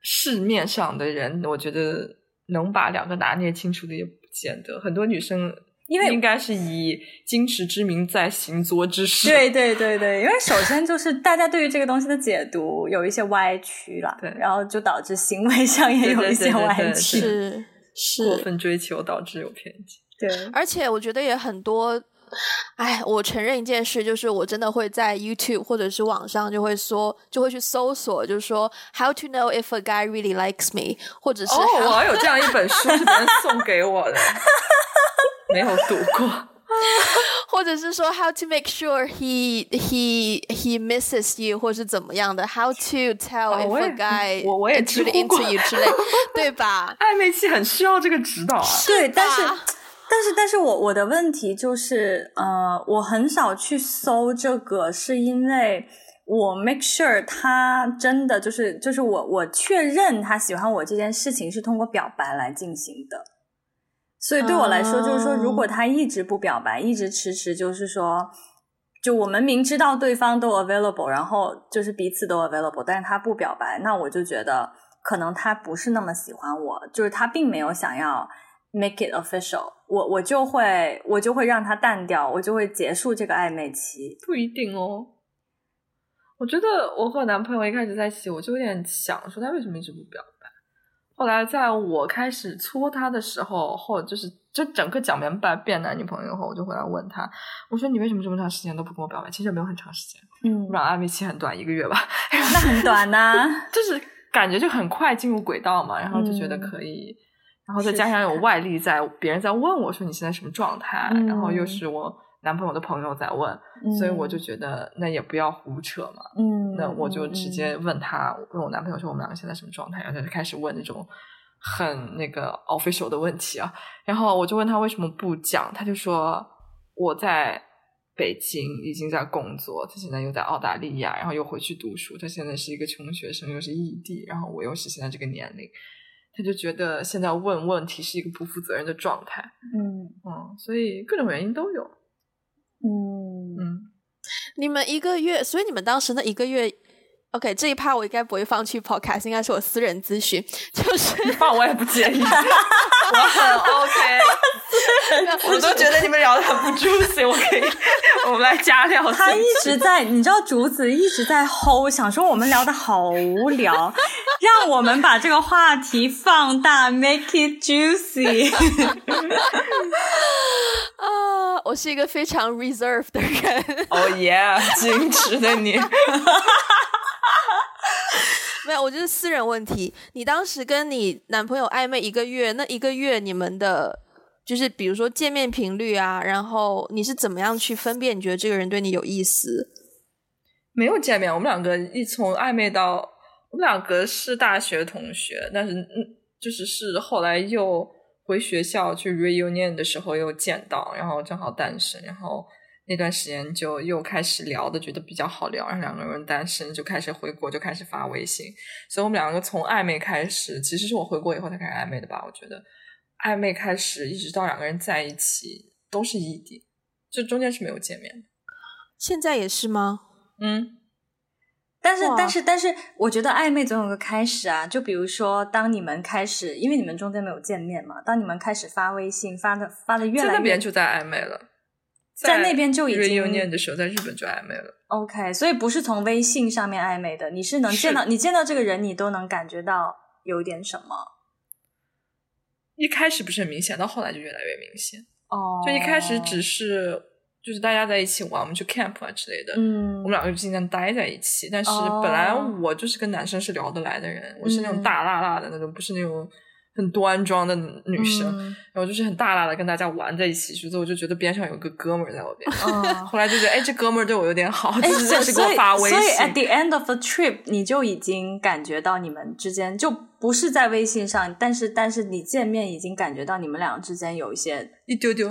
市面上的人，我觉得能把两个拿捏清楚的也不见得。很多女生因为应该是以矜持之名在行作之事。对对对对，因为首先就是大家对于这个东西的解读有一些歪曲了，对，然后就导致行为上也有一些歪曲。过分追求导致有偏见，对，而且我觉得也很多。哎，我承认一件事，就是我真的会在 YouTube 或者是网上就会说，就会去搜索，就是说 How to know if a guy really likes me，或者是哦，我好像有这样一本书是别人送给我的，没有读过。或者是说 How to make sure he he he misses you，或是怎么样的？How to tell if a guy 我我也 into you 之类，对吧？暧昧期很需要这个指导啊。对，但是但是但是我我的问题就是，呃，我很少去搜这个，是因为我 make sure 他真的就是就是我我确认他喜欢我这件事情是通过表白来进行的。所以对我来说，就是说，如果他一直不表白，一直迟迟，就是说，就我们明知道对方都 available，然后就是彼此都 available，但是他不表白，那我就觉得可能他不是那么喜欢我，就是他并没有想要 make it official，我我就会我就会让他淡掉，我就会结束这个暧昧期。不一定哦，我觉得我和我男朋友一开始在一起，我就有点想说他为什么一直不表白。后来在我开始搓他的时候，或就是就整个讲明白变男女朋友后，我就回来问他，我说你为什么这么长时间都不跟我表白？其实没有很长时间，嗯，不然暧昧期很短，一个月吧。那很短呐、啊，就是感觉就很快进入轨道嘛，然后就觉得可以然后再加上有外力在，别人在问我说你现在什么状态，嗯、然后又是我男朋友的朋友在问，嗯、所以我就觉得那也不要胡扯嘛。嗯，那我就直接问他，问我男朋友说我们两个现在什么状态，然后他就开始问那种很那个 official 的问题啊。然后我就问他为什么不讲，他就说我在北京已经在工作，他现在又在澳大利亚，然后又回去读书，他现在是一个穷学生，又是异地，然后我又是现在这个年龄。他就觉得现在问问题是一个不负责任的状态，嗯嗯，所以各种原因都有，嗯，你们一个月，所以你们当时那一个月，OK，这一趴我应该不会放去 Podcast，应该是我私人咨询，就是 放我也不介意，我很 OK。我都觉得你们聊的很不 juicy，我可以，我们来加料。他一直在，你知道竹子一直在 hold，想说我们聊的好无聊，让我们把这个话题放大，make it juicy。啊，我是一个非常 reserved 的人。哦耶，矜持的你。没有，我就是私人问题。你当时跟你男朋友暧昧一个月，那一个月你们的。就是比如说见面频率啊，然后你是怎么样去分辨？你觉得这个人对你有意思？没有见面，我们两个一从暧昧到我们两个是大学同学，但是嗯，就是是后来又回学校去 reunion 的时候又见到，然后正好单身，然后那段时间就又开始聊的，觉得比较好聊，然后两个人单身就开始回国就开始发微信，所以我们两个从暧昧开始，其实是我回国以后才开始暧昧的吧，我觉得。暧昧开始，一直到两个人在一起，都是异地，就中间是没有见面的。现在也是吗？嗯，但是但是但是，我觉得暧昧总有个开始啊。就比如说，当你们开始，因为你们中间没有见面嘛，当你们开始发微信，发的发的越来越，在那边就在暧昧了，在那边就已经 reunion 的时候，在日本就暧昧了。OK，所以不是从微信上面暧昧的，你是能见到你见到这个人，你都能感觉到有点什么。一开始不是很明显，到后来就越来越明显。哦，oh. 就一开始只是就是大家在一起玩，我们去 camp 啊之类的，嗯，我们两个就经常待在一起。但是本来我就是跟男生是聊得来的人，oh. 我是那种大辣辣的那种，不是那种。很端庄的女生，嗯、然后就是很大大的跟大家玩在一起，所以我就觉得边上有个哥们儿在我边上。嗯、后来就觉得，哎，这哥们儿对我有点好，就、哎、是给我发微信。所以，所以 at the end of the trip，你就已经感觉到你们之间就不是在微信上，但是但是你见面已经感觉到你们俩之间有一些一丢丢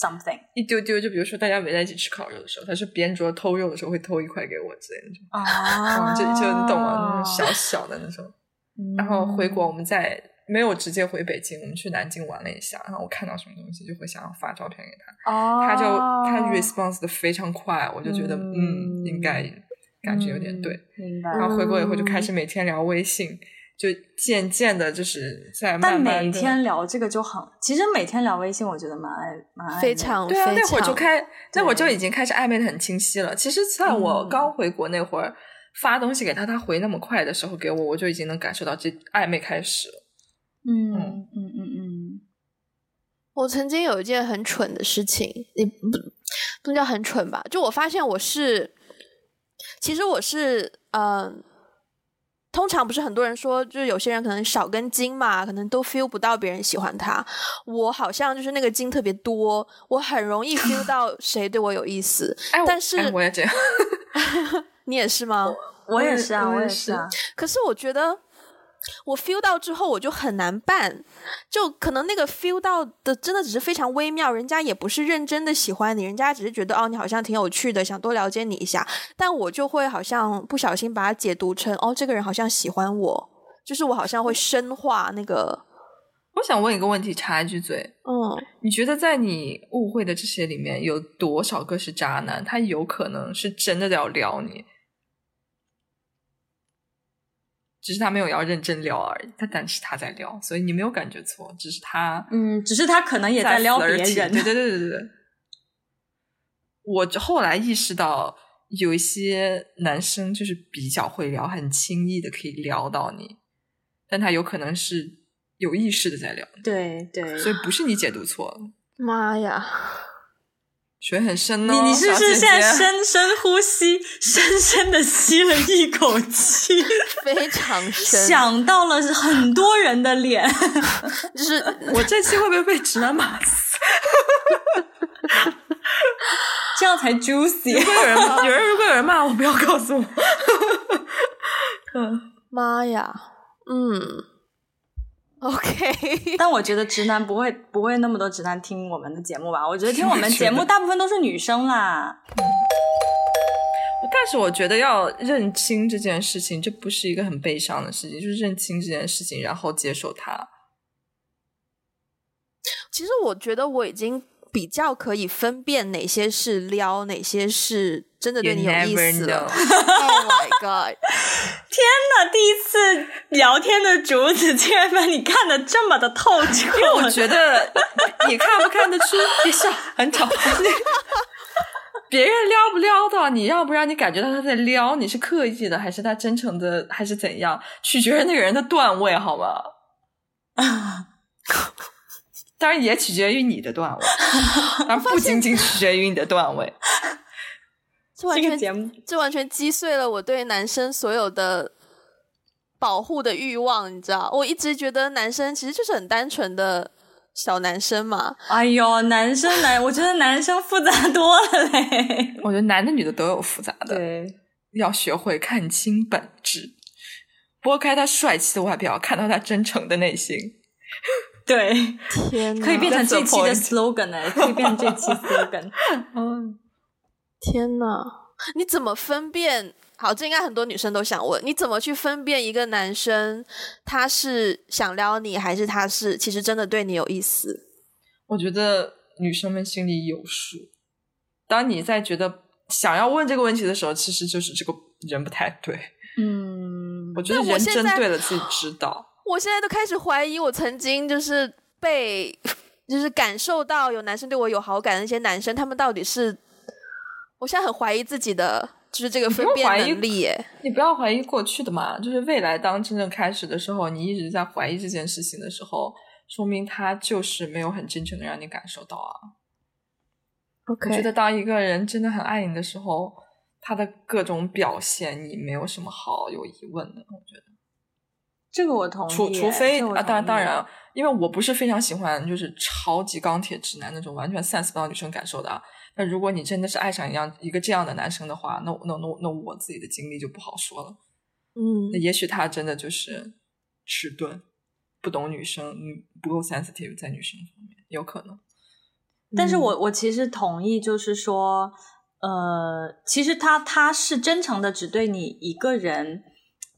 something，一丢丢。就比如说大家围在一起吃烤肉的时候，他是边桌偷肉的时候会偷一块给我之类的那种。啊，就就你懂吗？那种小小的那种。嗯、然后回国我们再。没有直接回北京，我们去南京玩了一下，然后我看到什么东西就会想要发照片给他，哦、他就他 response 的非常快，我就觉得嗯，嗯，应该感觉有点对，嗯、明白。然后回国以后就开始每天聊微信，嗯、就渐渐的就是在慢慢的。但每天聊这个就很，其实每天聊微信我觉得蛮爱蛮爱非常对啊，那会儿就开那会儿就已经开始暧昧的很清晰了。其实在我刚回国那会儿、嗯、发东西给他，他回那么快的时候给我，我就已经能感受到这暧昧开始了。嗯嗯嗯嗯嗯，我曾经有一件很蠢的事情，也不不能叫很蠢吧？就我发现我是，其实我是，嗯、呃，通常不是很多人说，就是有些人可能少根筋嘛，可能都 feel 不到别人喜欢他。我好像就是那个筋特别多，我很容易 feel 到 谁对我有意思。哎、但是我，哎、我也这样，你也是吗？我，我也是啊，我也是啊。可是我觉得。我 feel 到之后，我就很难办，就可能那个 feel 到的真的只是非常微妙，人家也不是认真的喜欢你，人家只是觉得哦，你好像挺有趣的，想多了解你一下。但我就会好像不小心把它解读成哦，这个人好像喜欢我，就是我好像会深化那个。我想问一个问题，插一句嘴，嗯，你觉得在你误会的这些里面，有多少个是渣男？他有可能是真的要撩你？只是他没有要认真撩而已，他但是他在撩，所以你没有感觉错，只是他，嗯，只是他可能也在撩别人，对对对对对。我后来意识到，有一些男生就是比较会撩，很轻易的可以撩到你，但他有可能是有意识的在撩，对对，所以不是你解读错了。妈呀！水很深哦。你你是不是现在深深呼吸，深深的吸了一口气，非常深，想到了很多人的脸，就是我这期会不会被直男骂死？这样才 juicy。如果有人，有人如果 有人骂我，不要告诉我。嗯，妈呀，嗯。OK，但我觉得直男不会不会那么多直男听我们的节目吧？我觉得听我们 节目大部分都是女生啦。但是我觉得要认清这件事情，这不是一个很悲伤的事情，就是认清这件事情，然后接受它。其实我觉得我已经。比较可以分辨哪些是撩，哪些是真的对你有意思了。Oh my god！天哪，第一次聊天的竹子竟然把你看得这么的透彻。因为我觉得你看不看得出，别笑，很吵。别人撩不撩到你，要不然你感觉到他在撩，你是刻意的，还是他真诚的，还是怎样？取决于那个人的段位，好吗？当然也取决于你的段位，而 不仅仅取决于你的段位。这完全这完全击碎了我对男生所有的保护的欲望，你知道？我一直觉得男生其实就是很单纯的小男生嘛。哎呦，男生男，我觉得男生复杂多了嘞。我觉得男的女的都有复杂的，对，要学会看清本质，拨开他帅气的外表，看到他真诚的内心。对，天哪，可以变成这期的 slogan 呢？可以变成这期 slogan。嗯，天哪，你怎么分辨？好，这应该很多女生都想问，你怎么去分辨一个男生他是想撩你，还是他是其实真的对你有意思？我觉得女生们心里有数。当你在觉得想要问这个问题的时候，其实就是这个人不太对。嗯，我觉得人针对了，自己知道。我现在都开始怀疑，我曾经就是被，就是感受到有男生对我有好感的那些男生，他们到底是？我现在很怀疑自己的，就是这个分辨能力耶。你不要怀疑过去的嘛，就是未来当真正开始的时候，你一直在怀疑这件事情的时候，说明他就是没有很真诚的让你感受到啊。OK，我觉得当一个人真的很爱你的时候，他的各种表现，你没有什么好有疑问的。我觉得。这个我同意，除除非啊，当然当然，因为我不是非常喜欢就是超级钢铁直男那种完全 sense 不到女生感受的啊。那如果你真的是爱上一样一个这样的男生的话，那那那那我自己的经历就不好说了。嗯，那也许他真的就是迟钝，不懂女生，不够 sensitive 在女生方面，有可能。但是我我其实同意，就是说，呃，其实他他是真诚的，只对你一个人。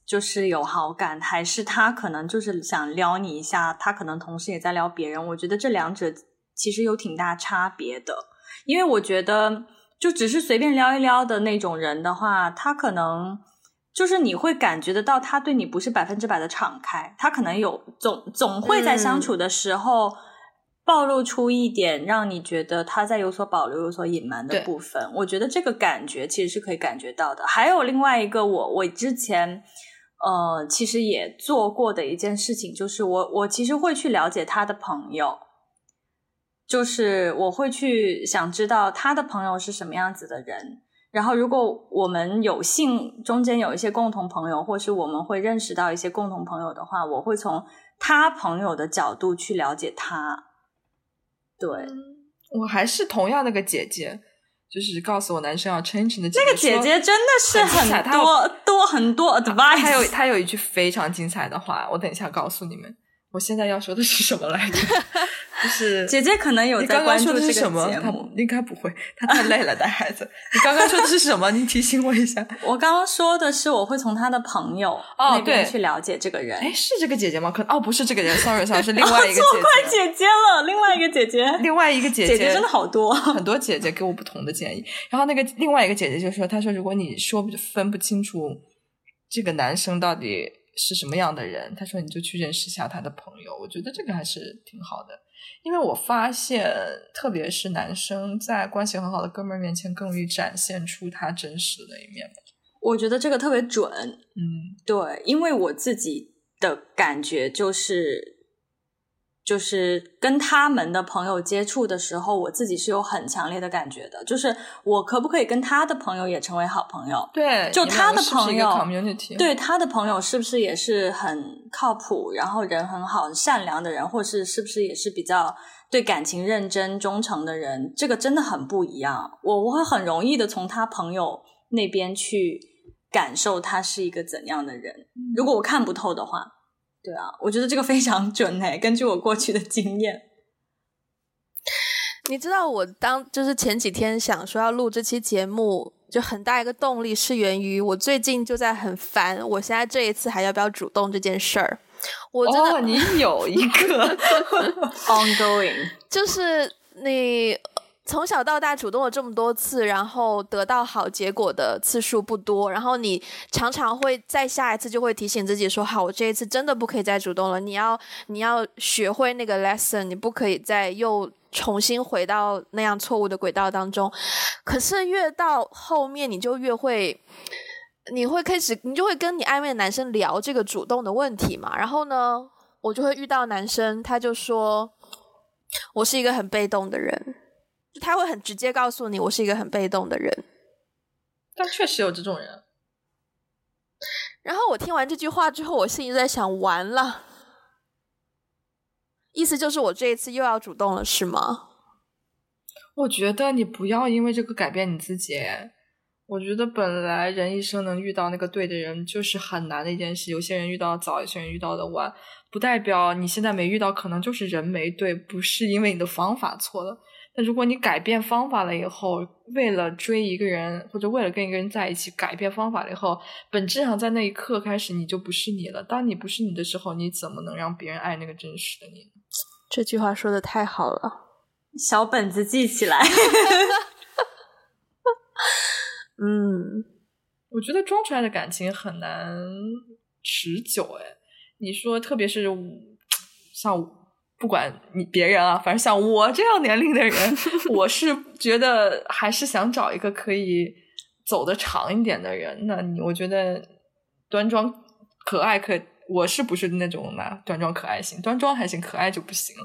就是有好感，还是他可能就是想撩你一下，他可能同时也在撩别人。我觉得这两者其实有挺大差别的，因为我觉得就只是随便撩一撩的那种人的话，他可能就是你会感觉得到他对你不是百分之百的敞开，他可能有总总会在相处的时候。嗯暴露出一点让你觉得他在有所保留、有所隐瞒的部分，我觉得这个感觉其实是可以感觉到的。还有另外一个我，我我之前呃其实也做过的一件事情，就是我我其实会去了解他的朋友，就是我会去想知道他的朋友是什么样子的人。然后如果我们有幸中间有一些共同朋友，或是我们会认识到一些共同朋友的话，我会从他朋友的角度去了解他。对，我还是同样那个姐姐，就是告诉我男生要 change 的姐姐。那个姐姐真的是很多很多很多 advice。她有她有一句非常精彩的话，我等一下告诉你们。我现在要说的是什么来着？就是姐姐可能有在关注这个节目，他应该不会，她太累了带孩子。你刚刚说的是什么？你提醒我一下。我刚刚说的是我会从她的朋友那边去了解这个人。哎，是这个姐姐吗？可哦，不是这个人，sorry，sorry，是另外一个姐姐。错怪姐姐了，另外一个姐姐，另外一个姐姐，姐姐真的好多，很多姐姐给我不同的建议。然后那个另外一个姐姐就说：“她说如果你说分不清楚这个男生到底。”是什么样的人？他说你就去认识一下他的朋友，我觉得这个还是挺好的，因为我发现，特别是男生在关系很好的哥们儿面前，更容易展现出他真实的一面。我觉得这个特别准，嗯，对，因为我自己的感觉就是，就是跟他们的朋友接触的时候，我自己是有很强烈的感觉的，就是我可不可以跟他的朋友也成为好朋友？对，就他的朋友，对他的朋友是不是也是很靠谱，然后人很好、善良的人，或是是不是也是比较对感情认真、忠诚的人？这个真的很不一样。我我会很容易的从他朋友那边去感受他是一个怎样的人。如果我看不透的话。对啊，我觉得这个非常准诶，根据我过去的经验。你知道我当就是前几天想说要录这期节目，就很大一个动力是源于我最近就在很烦，我现在这一次还要不要主动这件事儿。我真的，哦，你有一个 ongoing，就是你。从小到大主动了这么多次，然后得到好结果的次数不多，然后你常常会在下一次就会提醒自己说：“好，我这一次真的不可以再主动了。”你要你要学会那个 lesson，你不可以再又重新回到那样错误的轨道当中。可是越到后面，你就越会，你会开始，你就会跟你暧昧的男生聊这个主动的问题嘛。然后呢，我就会遇到男生，他就说：“我是一个很被动的人。”他会很直接告诉你，我是一个很被动的人。但确实有这种人。然后我听完这句话之后，我心里在想：完了，意思就是我这一次又要主动了，是吗？我觉得你不要因为这个改变你自己。我觉得本来人一生能遇到那个对的人就是很难的一件事。有些人遇到早，有些人遇到的晚，不代表你现在没遇到，可能就是人没对，不是因为你的方法错了。那如果你改变方法了以后，为了追一个人或者为了跟一个人在一起改变方法了以后，本质上在那一刻开始你就不是你了。当你不是你的时候，你怎么能让别人爱那个真实的你？这句话说的太好了，小本子记起来。嗯，我觉得装出来的感情很难持久。哎，你说，特别是像。不管你别人啊，反正像我这样年龄的人，我是觉得还是想找一个可以走得长一点的人。那你我觉得端庄可爱可，我是不是那种嘛？端庄可爱型，端庄还行，可爱就不行。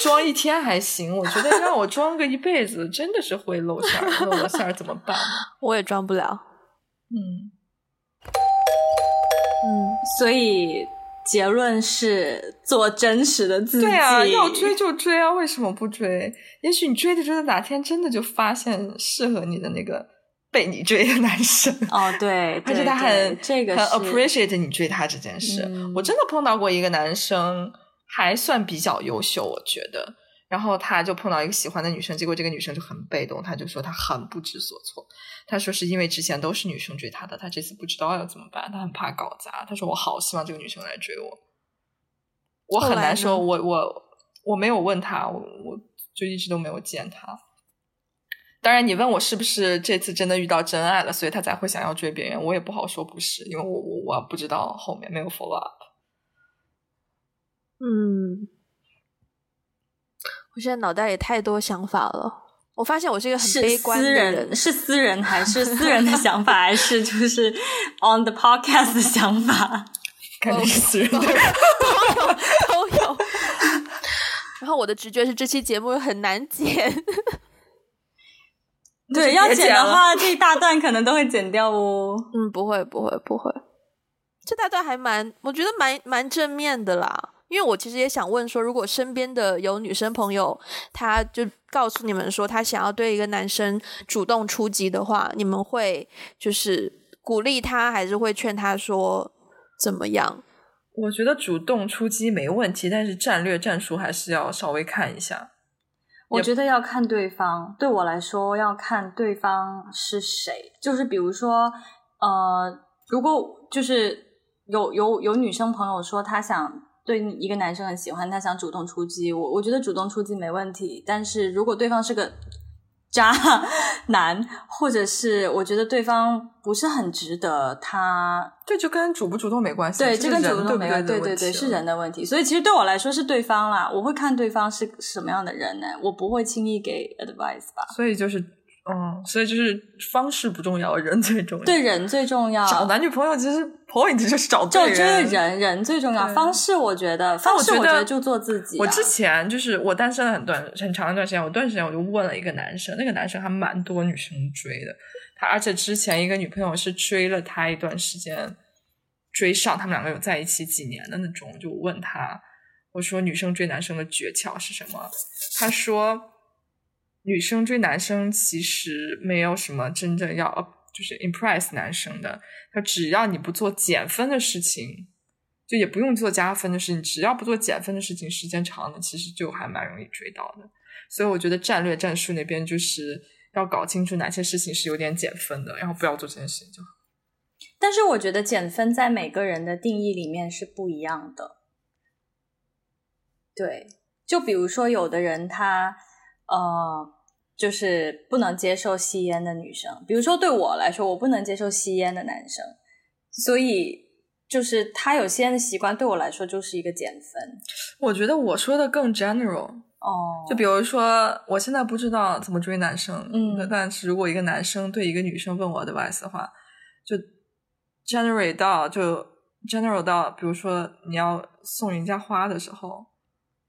装一天还行，我觉得让我装个一辈子，真的是会露馅儿，露了馅儿怎么办？我也装不了。嗯嗯，所以。结论是做真实的自己。对啊，要追就追啊，为什么不追？也许你追着追着，哪天真的就发现适合你的那个被你追的男生。哦，对，而且他很这个很 appreciate 你追他这件事。嗯。我真的碰到过一个男生，还算比较优秀，我觉得。然后他就碰到一个喜欢的女生，结果这个女生就很被动，他就说他很不知所措。他说是因为之前都是女生追他的，他这次不知道要怎么办，他很怕搞砸。他说我好希望这个女生来追我，我很难说，我我我没有问他，我我就一直都没有见他。当然，你问我是不是这次真的遇到真爱了，所以他才会想要追别人，我也不好说不是，因为我我我不知道后面没有 follow up。嗯，我现在脑袋里太多想法了。我发现我是一个很悲观的人，是私人，是私人还是私人的想法，还是就是 on the podcast 的想法？肯定是私人的，都有都有。然后我的直觉是这期节目很难剪，对，要剪的话，这一大段可能都会剪掉哦。嗯，不会，不会，不会，这大段还蛮，我觉得蛮蛮正面的啦。因为我其实也想问说，如果身边的有女生朋友，她就告诉你们说她想要对一个男生主动出击的话，你们会就是鼓励他，还是会劝他说怎么样？我觉得主动出击没问题，但是战略战术还是要稍微看一下。我觉得要看对方，对我来说要看对方是谁。就是比如说，呃，如果就是有有有女生朋友说她想。对一个男生很喜欢，他想主动出击，我我觉得主动出击没问题。但是如果对方是个渣 男，或者是我觉得对方不是很值得他，这就跟主不主动没关系。对，这跟主不主动没关系。对对对，是人的问题。所以其实对我来说是对方啦，我会看对方是什么样的人呢，我不会轻易给 advice 吧。所以就是嗯，所以就是方式不重要，人最重要。对，人最重要。找男女朋友其实 point 就是找对人，就这个人人最重要。方式我觉得，方式我觉得就做自己啊。我之前就是我单身了很短很长一段时间，我段时间我就问了一个男生，那个男生还蛮多女生追的。他而且之前一个女朋友是追了他一段时间，追上他们两个有在一起几年的那种。就问他，我说女生追男生的诀窍是什么？他说。女生追男生其实没有什么真正要就是 impress 男生的，他只要你不做减分的事情，就也不用做加分的事情，只要不做减分的事情，时间长了其实就还蛮容易追到的。所以我觉得战略战术那边就是要搞清楚哪些事情是有点减分的，然后不要做这件事情就好。但是我觉得减分在每个人的定义里面是不一样的。对，就比如说有的人他。呃，就是不能接受吸烟的女生，比如说对我来说，我不能接受吸烟的男生，所以就是他有吸烟的习惯，对我来说就是一个减分。我觉得我说的更 general 哦，就比如说我现在不知道怎么追男生，嗯，但是如果一个男生对一个女生问我的 advice 的话，就 generate 到就 general 到，比如说你要送人家花的时候。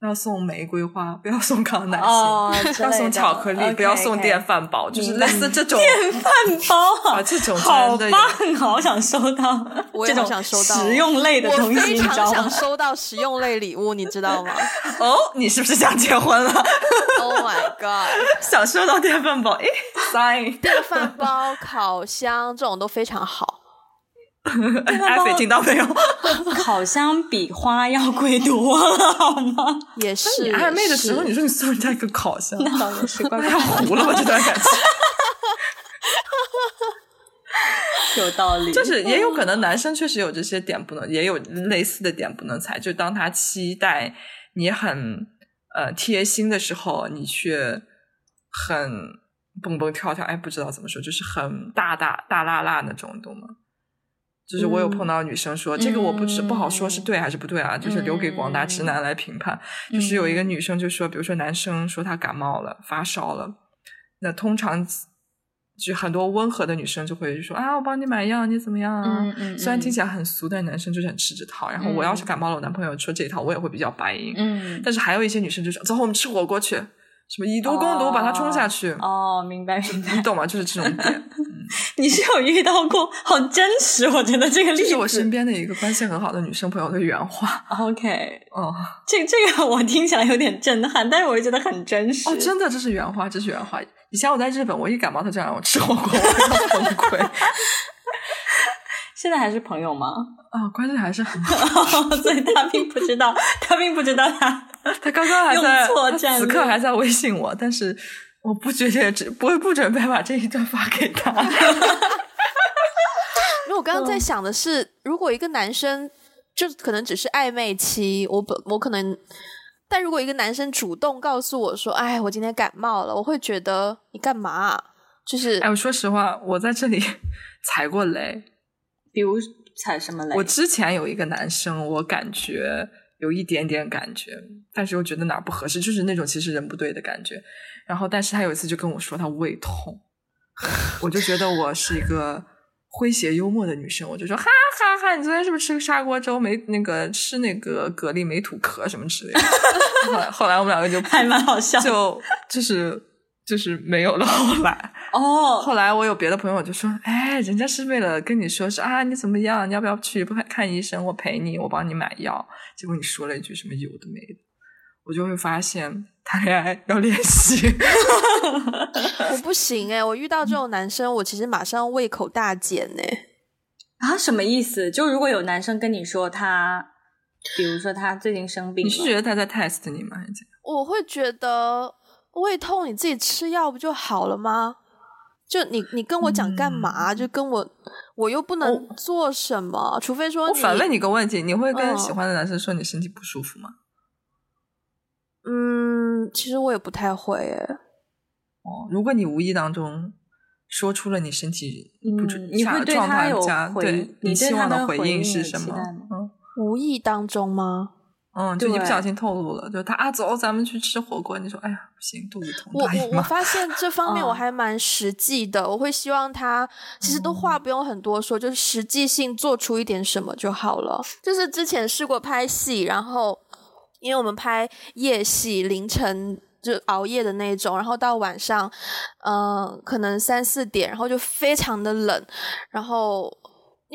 要送玫瑰花，不要送康乃馨。哦、要送巧克力，不要送电饭煲，okay. 就是类似这种电饭煲啊，这种好棒，好想收到，我也好想收到实用类的东西，我非常想收到实用类礼物，你知道吗？哦，你是不是想结婚了？Oh my god，想收到电饭煲，诶，sign，电饭煲、烤箱这种都非常好。艾菲听到没有？烤箱比花要贵多了，好吗？也是。你暧昧的时候，你说你送人家一个烤箱，那当然是怪太 糊了吧？这段感情。有道理。就是也有可能男生确实有这些点不能，也有类似的点不能踩。就当他期待你很呃贴心的时候，你却很蹦蹦跳跳。哎，不知道怎么说，就是很大大大辣辣那种，懂吗？就是我有碰到女生说，嗯、这个我不知不好说是对还是不对啊，嗯、就是留给广大直男来评判。嗯、就是有一个女生就说，比如说男生说他感冒了发烧了，那通常就很多温和的女生就会说啊，我帮你买药，你怎么样啊？嗯嗯、虽然听起来很俗，但男生就是很吃这套。然后我要是感冒了，我男朋友说这一套，我也会比较白银。嗯，但是还有一些女生就说，走，我们吃火锅去。什么以毒攻毒，把它冲下去。哦，明白明白，你懂吗？就是这种点。嗯、你是有遇到过，好真实，我觉得这个例子。是我身边的一个关系很好的女生朋友的原话。OK，哦，这这个我听起来有点震撼，但是我又觉得很真实。哦，真的，这是原话，这是原话。以前我在日本，我一感冒，他就让我吃火锅，我要崩溃。现在还是朋友吗？啊、哦，关系还是很好，所以他并不知道，他并不知道他 他刚刚还在，错战，此刻还在微信我，但是我不觉得只不会不准备把这一段发给他。因为我刚刚在想的是，嗯、如果一个男生就可能只是暧昧期，我本我可能，但如果一个男生主动告诉我说：“哎，我今天感冒了”，我会觉得你干嘛？就是哎，我说实话，我在这里踩过雷。比如踩什么雷？我之前有一个男生，我感觉有一点点感觉，但是又觉得哪儿不合适，就是那种其实人不对的感觉。然后，但是他有一次就跟我说他胃痛，我就觉得我是一个诙谐幽默的女生，我就说哈哈哈，你昨天是不是吃个砂锅粥没那个吃那个蛤蜊没吐壳什么之类的？后来后来我们两个就还蛮好笑，就就是就是没有了。后来。哦，后来我有别的朋友就说：“哎，人家是为了跟你说是啊，你怎么样？你要不要去不看医生？我陪你，我帮你买药。结果你说了一句什么有的没的，我就会发现谈恋爱要练习。我不行哎，我遇到这种男生，我其实马上胃口大减哎。啊，什么意思？就如果有男生跟你说他，比如说他最近生病，你是觉得他在 test 你吗？还是？我会觉得胃痛，你自己吃药不就好了吗？就你，你跟我讲干嘛？嗯、就跟我，我又不能做什么，哦、除非说。我反问你个问题：你会跟喜欢的男生说你身体不舒服吗？嗯，其实我也不太会诶。哦，如果你无意当中说出了你身体不舒服，嗯、你会对他有回，对，你希望的回应是什么？嗯，无意当中吗？嗯，就一不小心透露了，就他啊，走，咱们去吃火锅。你说，哎呀，不行，肚子疼。我我我发现这方面我还蛮实际的，我会希望他其实都话不用很多说，就是实际性做出一点什么就好了。就是之前试过拍戏，然后因为我们拍夜戏，凌晨就熬夜的那种，然后到晚上，嗯，可能三四点，然后就非常的冷，然后。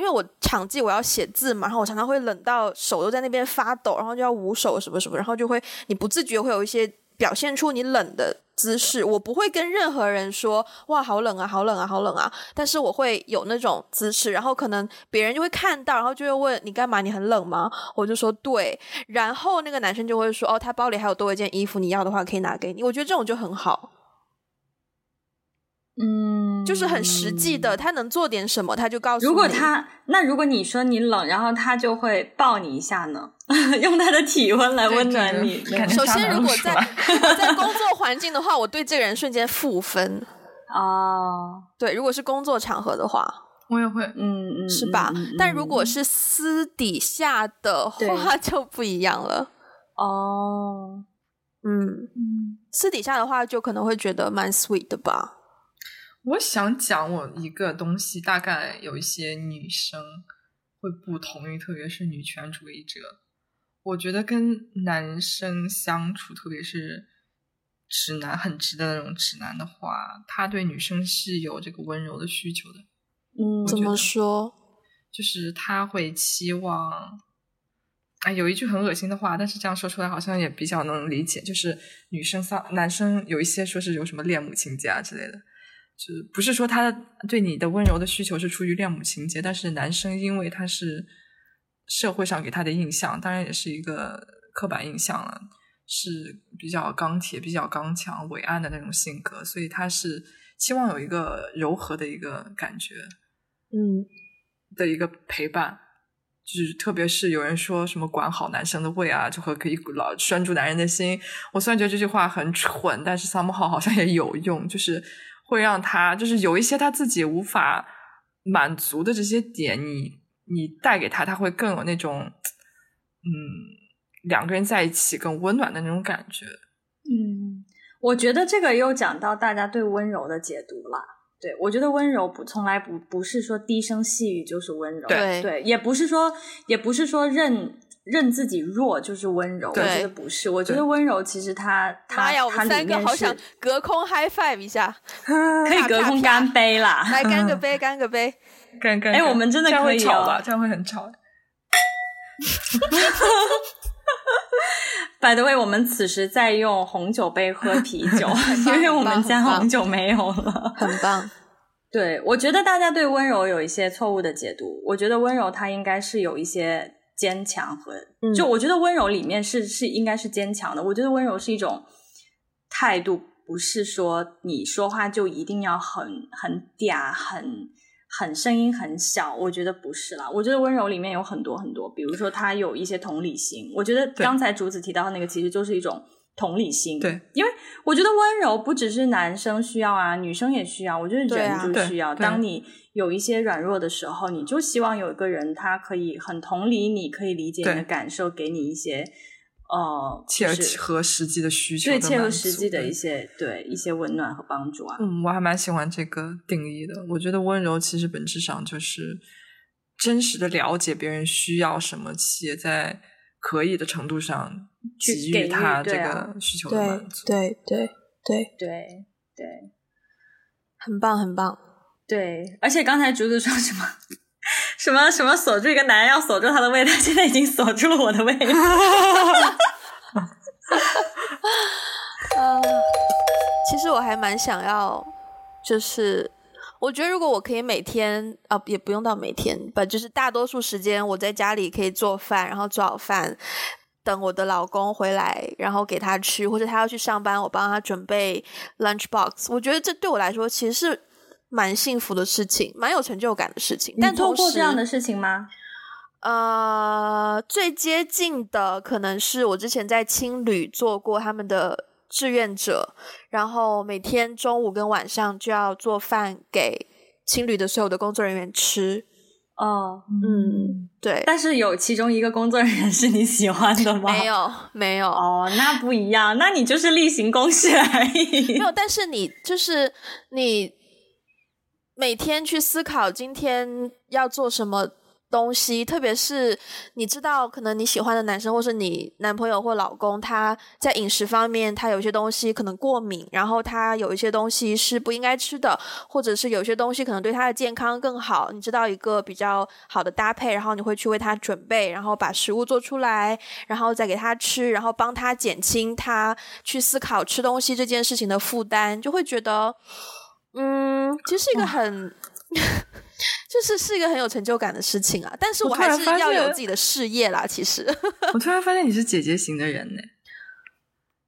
因为我场记我要写字嘛，然后我常常会冷到手都在那边发抖，然后就要捂手什么什么，然后就会你不自觉会有一些表现出你冷的姿势。我不会跟任何人说哇好冷啊，好冷啊，好冷啊，但是我会有那种姿势，然后可能别人就会看到，然后就会问你干嘛？你很冷吗？我就说对，然后那个男生就会说哦，他包里还有多一件衣服，你要的话可以拿给你。我觉得这种就很好。嗯，就是很实际的，他能做点什么，他就告诉你。如果他那如果你说你冷，然后他就会抱你一下呢，用他的体温来温暖你。首先，如果在 在工作环境的话，我对这个人瞬间负分。哦，对，如果是工作场合的话，我也会，嗯嗯，是吧？但如果是私底下的话，就不一样了。哦，嗯嗯，私底下的话，就可能会觉得蛮 sweet 的吧。我想讲我一个东西，大概有一些女生会不同意，特别是女权主义者。我觉得跟男生相处，特别是直男很直的那种直男的话，他对女生是有这个温柔的需求的。嗯，怎么说？就是他会期望，哎，有一句很恶心的话，但是这样说出来好像也比较能理解，就是女生撒男生有一些说是有什么恋母情节啊之类的。就不是说他对你的温柔的需求是出于恋母情节，但是男生因为他是社会上给他的印象，当然也是一个刻板印象了，是比较钢铁、比较刚强、伟岸的那种性格，所以他是期望有一个柔和的一个感觉，嗯，的一个陪伴，就是特别是有人说什么管好男生的胃啊，就会可以老拴住男人的心。我虽然觉得这句话很蠢，但是 somehow 好像也有用，就是。会让他就是有一些他自己无法满足的这些点，你你带给他，他会更有那种嗯，两个人在一起更温暖的那种感觉。嗯，我觉得这个又讲到大家对温柔的解读了。对，我觉得温柔不从来不不是说低声细语就是温柔，对对，也不是说也不是说认。认自己弱就是温柔，我觉得不是。我觉得温柔其实它它呀，我们三个好想隔空 high five 一下，可以隔空干杯啦！来干个 杯，干个杯，干干。哎，我们真的可以吵吧？这样会很吵。By the way，我们此时在用红酒杯喝啤酒，因为我们家红酒没有了，很棒。对，我觉得大家对温柔有一些错误的解读。我觉得温柔它应该是有一些。坚强和就我觉得温柔里面是是应该是坚强的。我觉得温柔是一种态度，不是说你说话就一定要很很嗲、很很声音很小。我觉得不是啦。我觉得温柔里面有很多很多，比如说他有一些同理心。我觉得刚才竹子提到的那个其实就是一种。同理心，对，因为我觉得温柔不只是男生需要啊，女生也需要。我觉得人就需要，当你有一些软弱的时候，你就希望有一个人，他可以很同理你，可以理解你的感受，给你一些呃切合实际的需求，对，切合实际的一些对一些温暖和帮助啊。嗯，我还蛮喜欢这个定义的。我觉得温柔其实本质上就是真实的了解别人需要什么，且在可以的程度上。给予他这个需求的满足，对对对对对对，很棒很棒，对。而且刚才竹子说什么什么什么锁住一个男人要锁住他的胃，他现在已经锁住了我的胃。呃，其实我还蛮想要，就是我觉得如果我可以每天啊，也不用到每天吧，就是大多数时间我在家里可以做饭，然后做好饭。等我的老公回来，然后给他吃，或者他要去上班，我帮他准备 lunch box。我觉得这对我来说其实是蛮幸福的事情，蛮有成就感的事情。但通过这样的事情吗？呃，最接近的可能是我之前在青旅做过他们的志愿者，然后每天中午跟晚上就要做饭给青旅的所有的工作人员吃。哦，嗯，对。但是有其中一个工作人员是你喜欢的吗？没有，没有。哦，那不一样，那你就是例行公事而已。没有，但是你就是你每天去思考今天要做什么。东西，特别是你知道，可能你喜欢的男生，或是你男朋友或老公，他在饮食方面，他有些东西可能过敏，然后他有一些东西是不应该吃的，或者是有些东西可能对他的健康更好。你知道一个比较好的搭配，然后你会去为他准备，然后把食物做出来，然后再给他吃，然后帮他减轻他去思考吃东西这件事情的负担，就会觉得，嗯，其实是一个很。就是是一个很有成就感的事情啊，但是我还是要有自己的事业啦。其实，我突然发现你是姐姐型的人呢。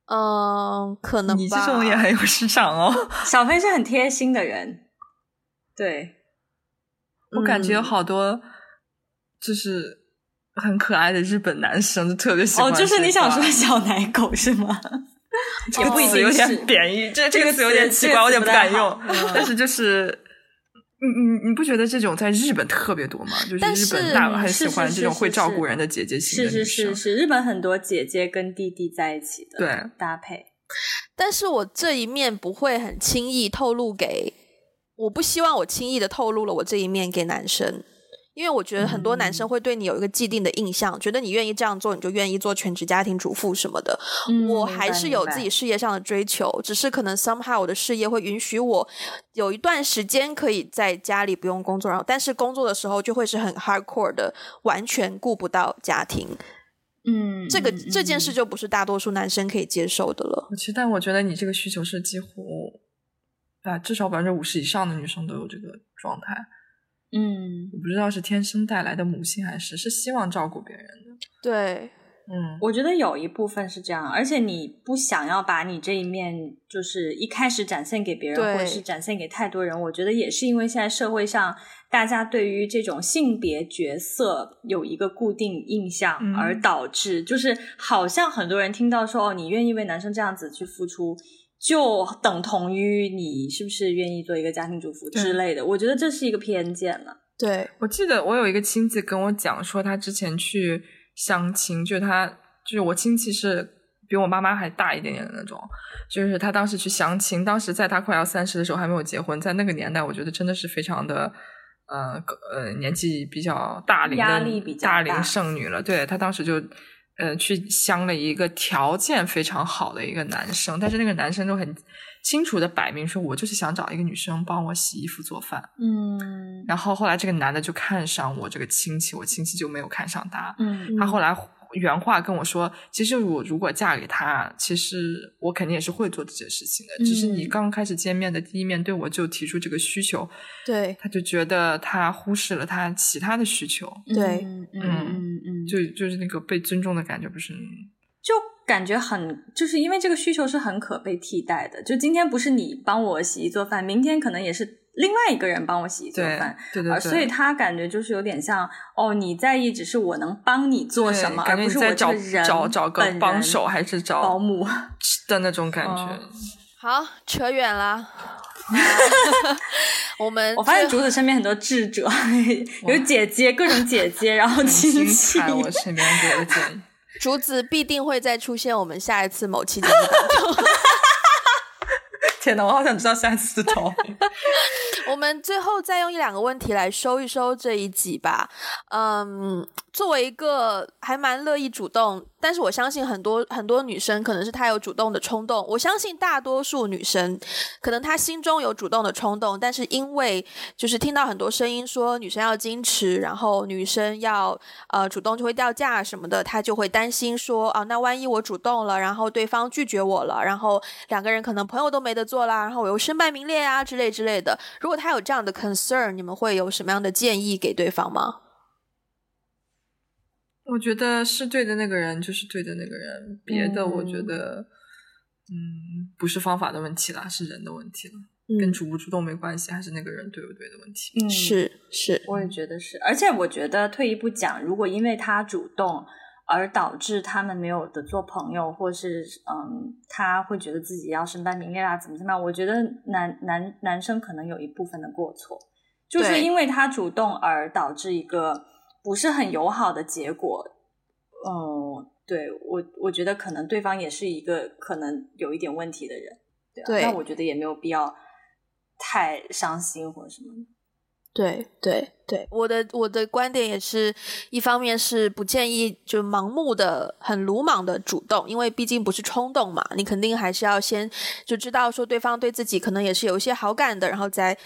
嗯，可能吧。你这种也很有市场哦。小飞是很贴心的人，对，我感觉有好多就是很可爱的日本男生就特别喜欢。哦，就是你想说小奶狗是吗？也不一定有点贬义，这这个词有点奇怪，我有点不敢用。但是就是。你你你不觉得这种在日本特别多吗？就是日本大很喜欢这种会照顾人的姐姐型的女生。是是是是，日本很多姐姐跟弟弟在一起的对搭配。但是我这一面不会很轻易透露给，我不希望我轻易的透露了我这一面给男生。因为我觉得很多男生会对你有一个既定的印象，嗯、觉得你愿意这样做，你就愿意做全职家庭主妇什么的。嗯、我还是有自己事业上的追求，只是可能 somehow 我的事业会允许我有一段时间可以在家里不用工作，然后但是工作的时候就会是很 hardcore 的，完全顾不到家庭。嗯，这个这件事就不是大多数男生可以接受的了。其实，但我觉得你这个需求是几乎啊，至少百分之五十以上的女生都有这个状态。嗯，我不知道是天生带来的母性，还是是希望照顾别人的。对，嗯，我觉得有一部分是这样，而且你不想要把你这一面，就是一开始展现给别人，或者是展现给太多人。我觉得也是因为现在社会上大家对于这种性别角色有一个固定印象，而导致、嗯、就是好像很多人听到说哦，你愿意为男生这样子去付出。就等同于你是不是愿意做一个家庭主妇之类的？我觉得这是一个偏见了。对，我记得我有一个亲戚跟我讲说，他之前去相亲，就是他就是我亲戚是比我妈妈还大一点点的那种，就是他当时去相亲，当时在他快要三十的时候还没有结婚，在那个年代，我觉得真的是非常的呃呃年纪比较大龄的大龄剩女了。对，他当时就。呃，去相了一个条件非常好的一个男生，但是那个男生就很清楚的摆明说，我就是想找一个女生帮我洗衣服做饭。嗯，然后后来这个男的就看上我这个亲戚，我亲戚就没有看上他。嗯，他后来。原话跟我说，其实我如果嫁给他，其实我肯定也是会做这件事情的。嗯、只是你刚开始见面的第一面对我就提出这个需求，对，他就觉得他忽视了他其他的需求。对，嗯嗯嗯嗯，就就是那个被尊重的感觉，不是？就感觉很，就是因为这个需求是很可被替代的。就今天不是你帮我洗衣做饭，明天可能也是。另外一个人帮我洗衣做饭，对对对，所以他感觉就是有点像哦，你在意只是我能帮你做什么，而不是我这个人找找个帮手还是找保姆 的那种感觉。好，扯远了。我们我发现竹子身边很多智者，有姐姐，各种姐姐，然后亲戚。我身边给的建议，竹子必定会再出现我们下一次某期节目当中。天哪，我好想知道下一次头。我们最后再用一两个问题来收一收这一集吧。嗯，作为一个还蛮乐意主动。但是我相信很多很多女生可能是她有主动的冲动。我相信大多数女生可能她心中有主动的冲动，但是因为就是听到很多声音说女生要矜持，然后女生要呃主动就会掉价什么的，她就会担心说啊，那万一我主动了，然后对方拒绝我了，然后两个人可能朋友都没得做啦，然后我又身败名裂啊之类之类的。如果他有这样的 concern，你们会有什么样的建议给对方吗？我觉得是对的那个人就是对的那个人，别的我觉得，嗯，嗯，不是方法的问题啦，是人的问题了，嗯、跟主不主动没关系，还是那个人对不对的问题。嗯，是是，我也觉得是。而且我觉得退一步讲，如果因为他主动而导致他们没有的做朋友，或是嗯，他会觉得自己要身败名裂啦，怎么怎么样？我觉得男男男生可能有一部分的过错。就是因为他主动而导致一个不是很友好的结果。嗯，对，我我觉得可能对方也是一个可能有一点问题的人，对啊，对，那我觉得也没有必要太伤心或者什么。对对对，我的我的观点也是一方面是不建议就盲目的、很鲁莽的主动，因为毕竟不是冲动嘛，你肯定还是要先就知道说对方对自己可能也是有一些好感的，然后再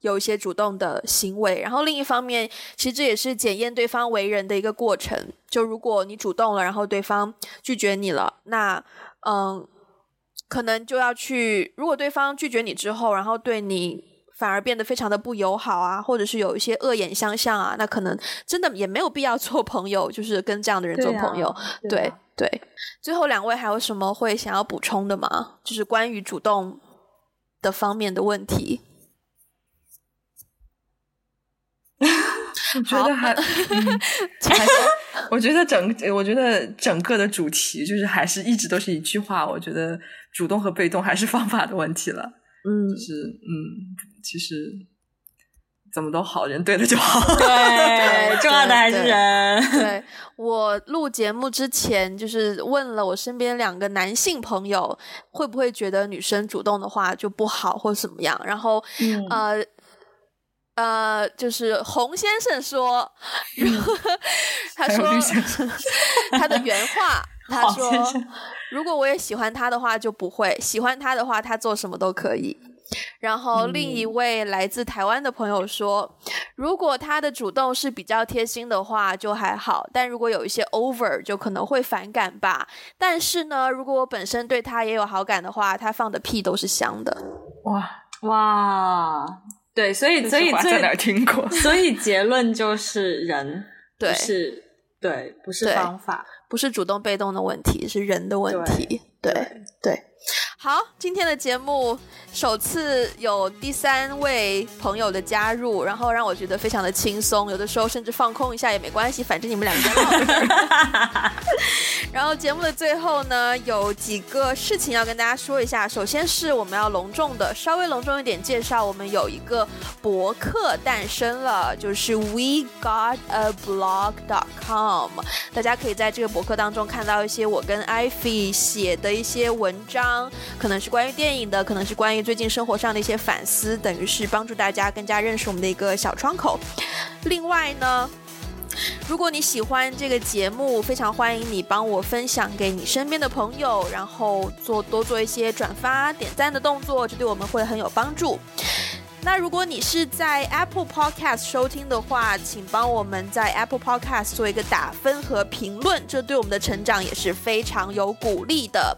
有一些主动的行为。然后另一方面，其实这也是检验对方为人的一个过程。就如果你主动了，然后对方拒绝你了，那嗯，可能就要去，如果对方拒绝你之后，然后对你。反而变得非常的不友好啊，或者是有一些恶眼相向啊，那可能真的也没有必要做朋友，就是跟这样的人做朋友。对啊，对，对。最后两位还有什么会想要补充的吗？就是关于主动的方面的问题。我 觉得还，嗯、还是我觉得整，我觉得整个的主题就是还是一直都是一句话，我觉得主动和被动还是方法的问题了。嗯，就是嗯，其实怎么都好，人对了就好。对，重要的还是人。对，对我录节目之前，就是问了我身边两个男性朋友，会不会觉得女生主动的话就不好，或怎么样？然后，嗯、呃呃，就是洪先生说，嗯、他说 他的原话，他说。如果我也喜欢他的话，就不会喜欢他的话，他做什么都可以。然后另一位来自台湾的朋友说，嗯、如果他的主动是比较贴心的话，就还好；但如果有一些 over，就可能会反感吧。但是呢，如果我本身对他也有好感的话，他放的屁都是香的。哇哇，对，所以所以在哪听过？所以结论就是人，对，是，对，不是方法。不是主动被动的问题，是人的问题。对对。好，今天的节目首次有第三位朋友的加入，然后让我觉得非常的轻松，有的时候甚至放空一下也没关系，反正你们两个人。然后节目的最后呢，有几个事情要跟大家说一下。首先是我们要隆重的，稍微隆重一点介绍，我们有一个博客诞生了，就是 We Got a blog dot com 大家可以在这个博客当中看到一些我跟 Ivy 写的一些文章。可能是关于电影的，可能是关于最近生活上的一些反思，等于是帮助大家更加认识我们的一个小窗口。另外呢，如果你喜欢这个节目，非常欢迎你帮我分享给你身边的朋友，然后做多做一些转发、点赞的动作，这对我们会很有帮助。那如果你是在 Apple Podcast 收听的话，请帮我们在 Apple Podcast 做一个打分和评论，这对我们的成长也是非常有鼓励的。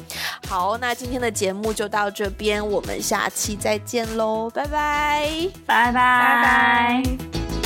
好，那今天的节目就到这边，我们下期再见喽，拜拜，拜拜，拜拜。